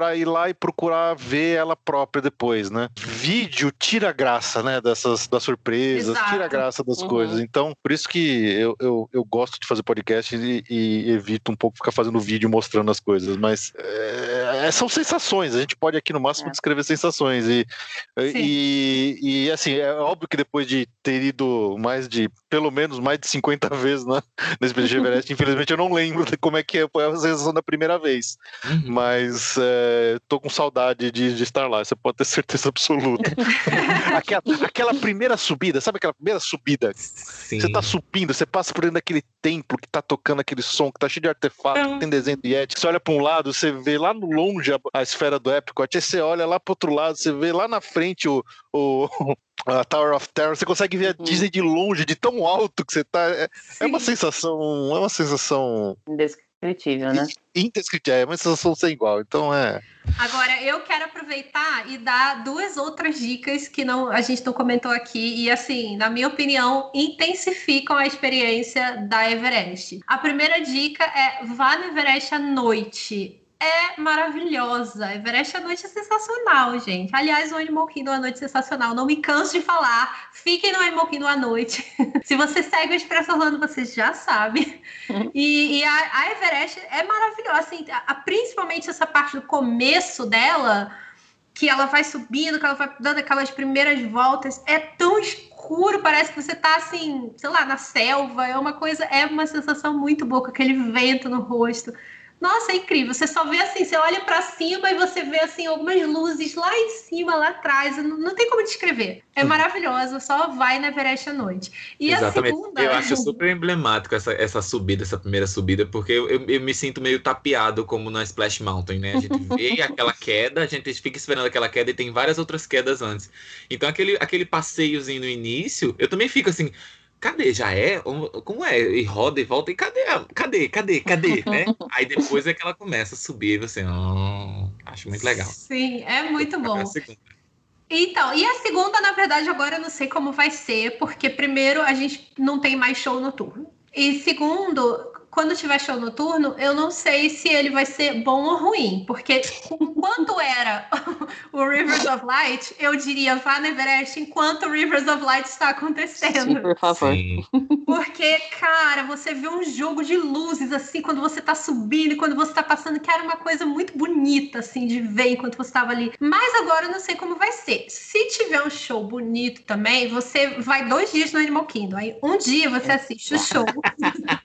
para ir lá e procurar ver ela própria depois, né? Vídeo tira a graça, né? Dessas das surpresas, Exato. tira a graça das uhum. coisas. Então, por isso que eu, eu, eu gosto de fazer podcast e, e, evito um pouco ficar fazendo vídeo mostrando as coisas. Mas é, é são sensações. A gente pode aqui no máximo é. descrever sensações. E, e, e, assim, é óbvio que depois de ter ido mais de, pelo menos mais de 50 [laughs] vezes né, nesse PG Everest, infelizmente eu não lembro de como é que foi a sensação da primeira vez. Uhum. Mas. É, tô com saudade de, de, estar lá, você pode ter certeza absoluta. [laughs] aquela, aquela, primeira subida, sabe aquela primeira subida? Sim. Você tá subindo, você passa por dentro daquele templo que tá tocando aquele som, que tá cheio de artefatos, tem desenho de Yeti. Você olha para um lado, você vê lá no longe a, a esfera do Epcot, aí você olha lá pro outro lado, você vê lá na frente o, o, a Tower of Terror, você consegue ver a uhum. Disney de longe, de tão alto que você tá. É, é uma sensação, é uma sensação indescritível, né? Indescritível, é uma sensação sem igual. Então é. Agora, eu quero aproveitar e dar duas outras dicas que não, a gente não comentou aqui e, assim, na minha opinião, intensificam a experiência da Everest. A primeira dica é vá no Everest à noite é maravilhosa. Everest à noite é sensacional, gente. Aliás, o Animal Kingdom à noite é sensacional. Não me canso de falar. Fiquem no Animal Kingdom à noite. [laughs] Se você segue o Expresso Orlando, você já sabe. [laughs] E, e a, a, Everest é maravilhosa. Assim, a, principalmente essa parte do começo dela, que ela vai subindo, que ela vai dando aquelas primeiras voltas, é tão escuro escuro, parece que você tá assim, sei lá, na selva. É uma coisa, é uma sensação muito boa, com aquele vento no rosto. Nossa, é incrível. Você só vê assim, você olha para cima e você vê assim algumas luzes lá em cima, lá atrás. Não, não tem como descrever. É maravilhosa, só vai na Everest à noite. E Exatamente. a segunda. Eu acho [laughs] super emblemático essa, essa subida, essa primeira subida, porque eu, eu, eu me sinto meio tapeado como na Splash Mountain, né? A gente [laughs] vê aquela queda, a gente fica esperando aquela queda e tem várias outras quedas antes. Então aquele, aquele passeiozinho no início, eu também fico assim cadê? Já é? Como é? E roda e volta, e cadê? Cadê? Cadê? Cadê? né? [laughs] Aí depois é que ela começa a subir e você, oh, acho muito legal. Sim, é muito bom. Então, e a segunda, na verdade, agora eu não sei como vai ser, porque primeiro a gente não tem mais show noturno. E segundo, quando tiver show noturno, eu não sei se ele vai ser bom ou ruim, porque enquanto era [laughs] o Rivers of Light, eu diria vá no Everest enquanto o Rivers of Light está acontecendo. Sim, por favor. Sim. Porque, cara, você vê um jogo de luzes assim quando você tá subindo, quando você tá passando, que era uma coisa muito bonita assim de ver enquanto você estava ali. Mas agora eu não sei como vai ser. Se tiver um show bonito também, você vai dois dias no Animal Kingdom. Aí um dia você assiste o show. [laughs]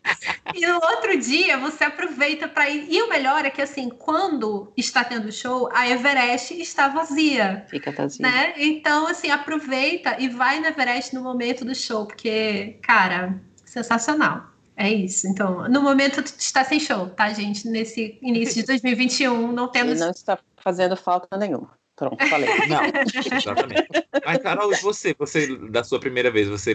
e no outro dia você aproveita para ir. E o melhor é que, assim, quando está tendo show, a Everest está vazia. Fica vazia. Né? Então, assim, aproveita e vai na Everest no momento do show, porque, cara, sensacional. É isso. Então, no momento está sem show, tá, gente? Nesse início de [laughs] 2021, não temos. E não está fazendo falta nenhuma. Pronto, falei. [laughs] Não, exatamente. Mas, Carol, você, você, da sua primeira vez, você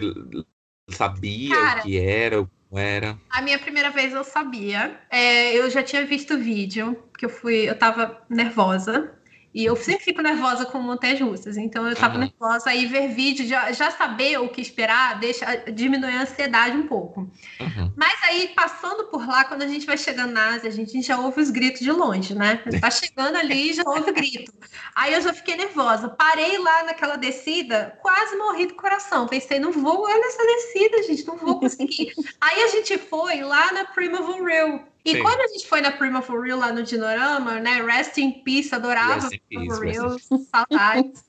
sabia Cara, o que era, era? A minha primeira vez eu sabia. É, eu já tinha visto o vídeo, que eu fui, eu tava nervosa. E eu sempre fico nervosa com montanhas russas, então eu tava uhum. nervosa. Aí ver vídeo, já, já saber o que esperar, deixa diminuir a ansiedade um pouco. Uhum. Mas aí, passando por lá, quando a gente vai chegando na Ásia, a gente já ouve os gritos de longe, né? Tá chegando ali e já ouve o grito. Aí eu já fiquei nervosa. Parei lá naquela descida, quase morri do coração. Pensei, não vou, olha essa descida, gente, não vou conseguir. [laughs] aí a gente foi lá na Primeval Rail, e Sim. quando a gente foi na Prima for Real lá no Dinorama, né? Rest in Peace, adorava Prima for Real, [laughs] saudades.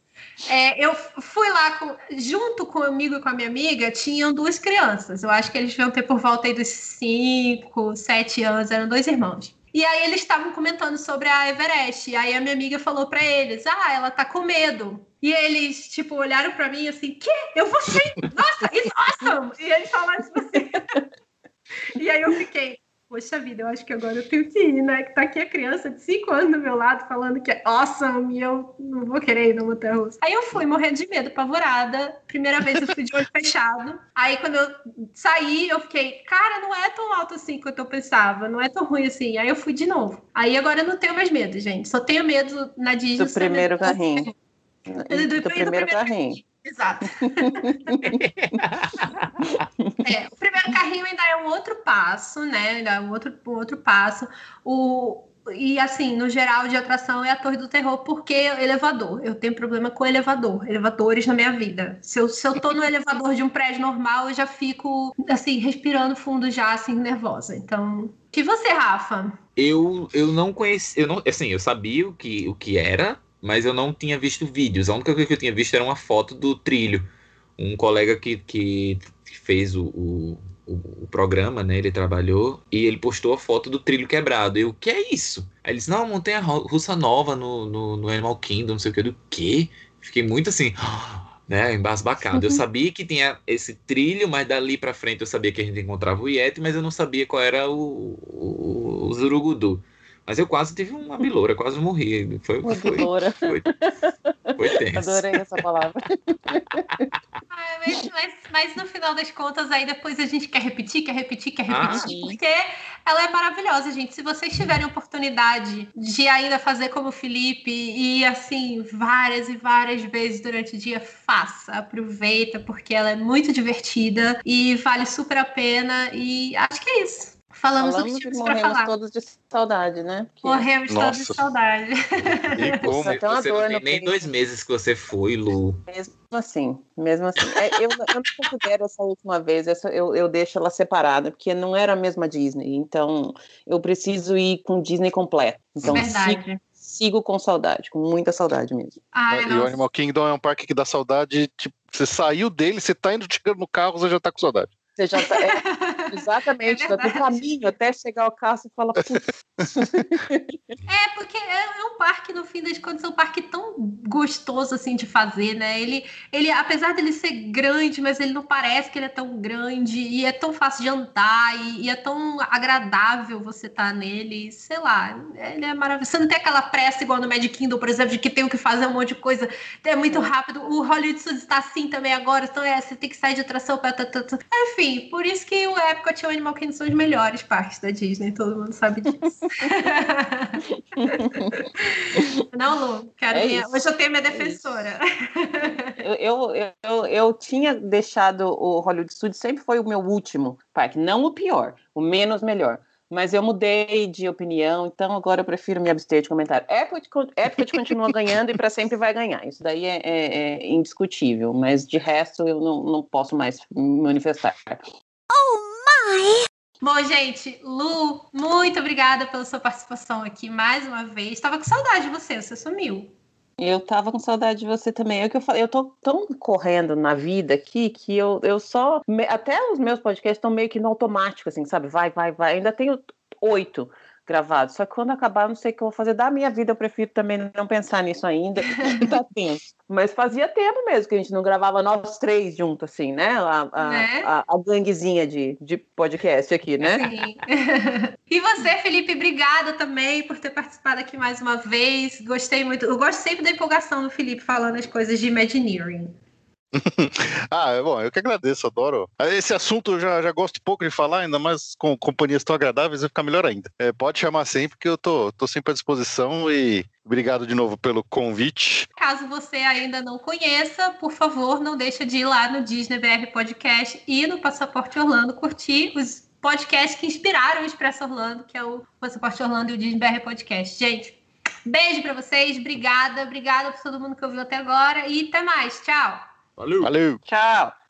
É, eu fui lá com, junto comigo e com a minha amiga, tinham duas crianças. Eu acho que eles deviam ter por volta aí dos 5, 7 anos, eram dois irmãos. E aí eles estavam comentando sobre a Everest. E aí a minha amiga falou para eles: "Ah, ela tá com medo". E eles, tipo, olharam para mim assim: "Que? Eu vou sim! Nossa, it's awesome!" E eles falaram assim. [laughs] e aí eu fiquei: poxa vida, eu acho que agora eu tenho que ir, né? Que tá aqui a criança de 5 anos do meu lado falando que é awesome e eu não vou querer ir na montanha russa. Aí eu fui morrendo de medo, apavorada. Primeira vez eu fui de olho [laughs] fechado. Aí quando eu saí, eu fiquei, cara, não é tão alto assim quanto eu pensava, não é tão ruim assim. Aí eu fui de novo. Aí agora eu não tenho mais medo, gente. Só tenho medo na Disney. Do primeiro carrinho. Do, do, do, primeiro, primeiro carrinho. carrinho. Exato. [laughs] é, o primeiro carrinho ainda é um outro passo, né? Ainda é um outro, um outro passo. O, e assim, no geral de atração é a Torre do Terror, porque elevador. Eu tenho problema com elevador, elevadores na minha vida. Se eu, se eu tô no elevador de um prédio normal, eu já fico assim, respirando fundo já, assim, nervosa. Então. E você, Rafa? Eu, eu não conheci, eu não, assim, eu sabia o que, o que era, mas eu não tinha visto vídeos. A única coisa que eu tinha visto era uma foto do trilho. Um colega que, que fez o, o, o, programa, né? Ele trabalhou e ele postou a foto do trilho quebrado. Eu, o que é isso? Aí ele disse, não, montanha russa nova no, no, no Animal Kingdom, não sei o que. Do quê? Fiquei muito assim, [gasps] né, embasbacado. Eu [laughs] sabia que tinha esse trilho, mas dali para frente eu sabia que a gente encontrava o Yeti, mas eu não sabia qual era o, o, o Zurugudu. Mas eu quase tive uma biloura, quase morri. Foi, uma foi, biloura. Foi, foi tenso. Adorei essa palavra. Ah, mas, mas, mas, no final das contas, aí depois a gente quer repetir, quer repetir, quer repetir. Ah, porque ela é maravilhosa, gente. Se vocês tiverem oportunidade de ainda fazer como o Felipe e assim, várias e várias vezes durante o dia, faça, aproveita, porque ela é muito divertida e vale super a pena. E acho que é isso. Falamos, Falamos e morremos todos de saudade, né? Porque... Morremos Nossa. todos de saudade. [laughs] E como você não tem nem dois meses que você foi, Lu. Mesmo assim, mesmo assim. É, eu, eu não considero essa última vez, essa, eu, eu deixo ela separada, porque não era a mesma Disney. Então, eu preciso ir com Disney completo. Então, Verdade. Se, sigo com saudade, com muita saudade mesmo. Ai, e o. Animal Kingdom é um parque que dá saudade, tipo, você saiu dele, você tá indo chegando no carro, você já tá com saudade. Você já tá, é, exatamente, É no verdade. caminho até chegar ao carro, você fala, "Putz, [laughs] É, porque é, é um parque, no fim das contas, é um parque tão gostoso assim de fazer, né? Ele, ele, apesar dele ser grande, mas ele não parece que ele é tão grande, e é tão fácil de andar, e, e é tão agradável você estar nele, sei lá, ele é maravilhoso. Você não tem aquela pressa igual no Magic Kingdom, por exemplo, de que tem que fazer um monte de coisa, é muito rápido. O Hollywood Studios está assim também agora, então é, você tem que sair de atração para. Enfim, por isso que o Epcot e o Animal Kingdom são os melhores parques da Disney, todo mundo sabe disso. [laughs] Não, Lu, quero É minha... hoje eu tenho minha É defensora. Eu, eu, eu, eu tinha deixado o Hollywood Studios, sempre foi o meu último parque, não o pior, o menos melhor. Mas eu mudei de opinião, então agora eu prefiro me abster de comentário. Epcot, con- Epcot continua [laughs] ganhando e para sempre vai ganhar. Isso daí é, é- é indiscutível, mas de resto eu não, não posso mais me manifestar. Bom, gente, Lu, muito obrigada pela sua participação aqui mais uma vez. Estava com saudade de você, você sumiu. Eu tava com saudade de você também. É que eu falei, eu tô tão correndo na vida aqui que eu, eu só. Até os meus podcasts estão meio que no automático, assim, sabe? Vai, vai, vai. Ainda tenho oito gravados. Só que quando acabar, não sei o que eu vou fazer da minha vida. Eu prefiro também não pensar nisso ainda. [laughs] tá. Mas fazia tempo mesmo que a gente não gravava nós três juntos, assim, né? A, a, Né? a, a ganguezinha de, de podcast aqui, né? Sim. [laughs] e você, Felipe, obrigada também por ter participado aqui mais uma vez. Gostei muito. Eu gosto sempre da empolgação do Felipe falando as coisas de Imagineering. [laughs] Ah, bom, eu que agradeço, adoro. Esse assunto eu já, já gosto pouco de falar, ainda mais com companhias tão agradáveis, vai ficar melhor ainda. É, pode chamar sempre, que eu tô, tô sempre à disposição e obrigado de novo pelo convite. Caso você ainda não conheça, por favor, não deixa de ir lá no Disney BR Podcast e no Passaporte Orlando curtir os podcasts que inspiraram o Expresso Orlando, que é o Passaporte Orlando e o Disney BR Podcast. Gente, beijo pra vocês, obrigada, obrigada por todo mundo que ouviu até agora e até mais. Tchau! Valeu! Valeu! Tchau!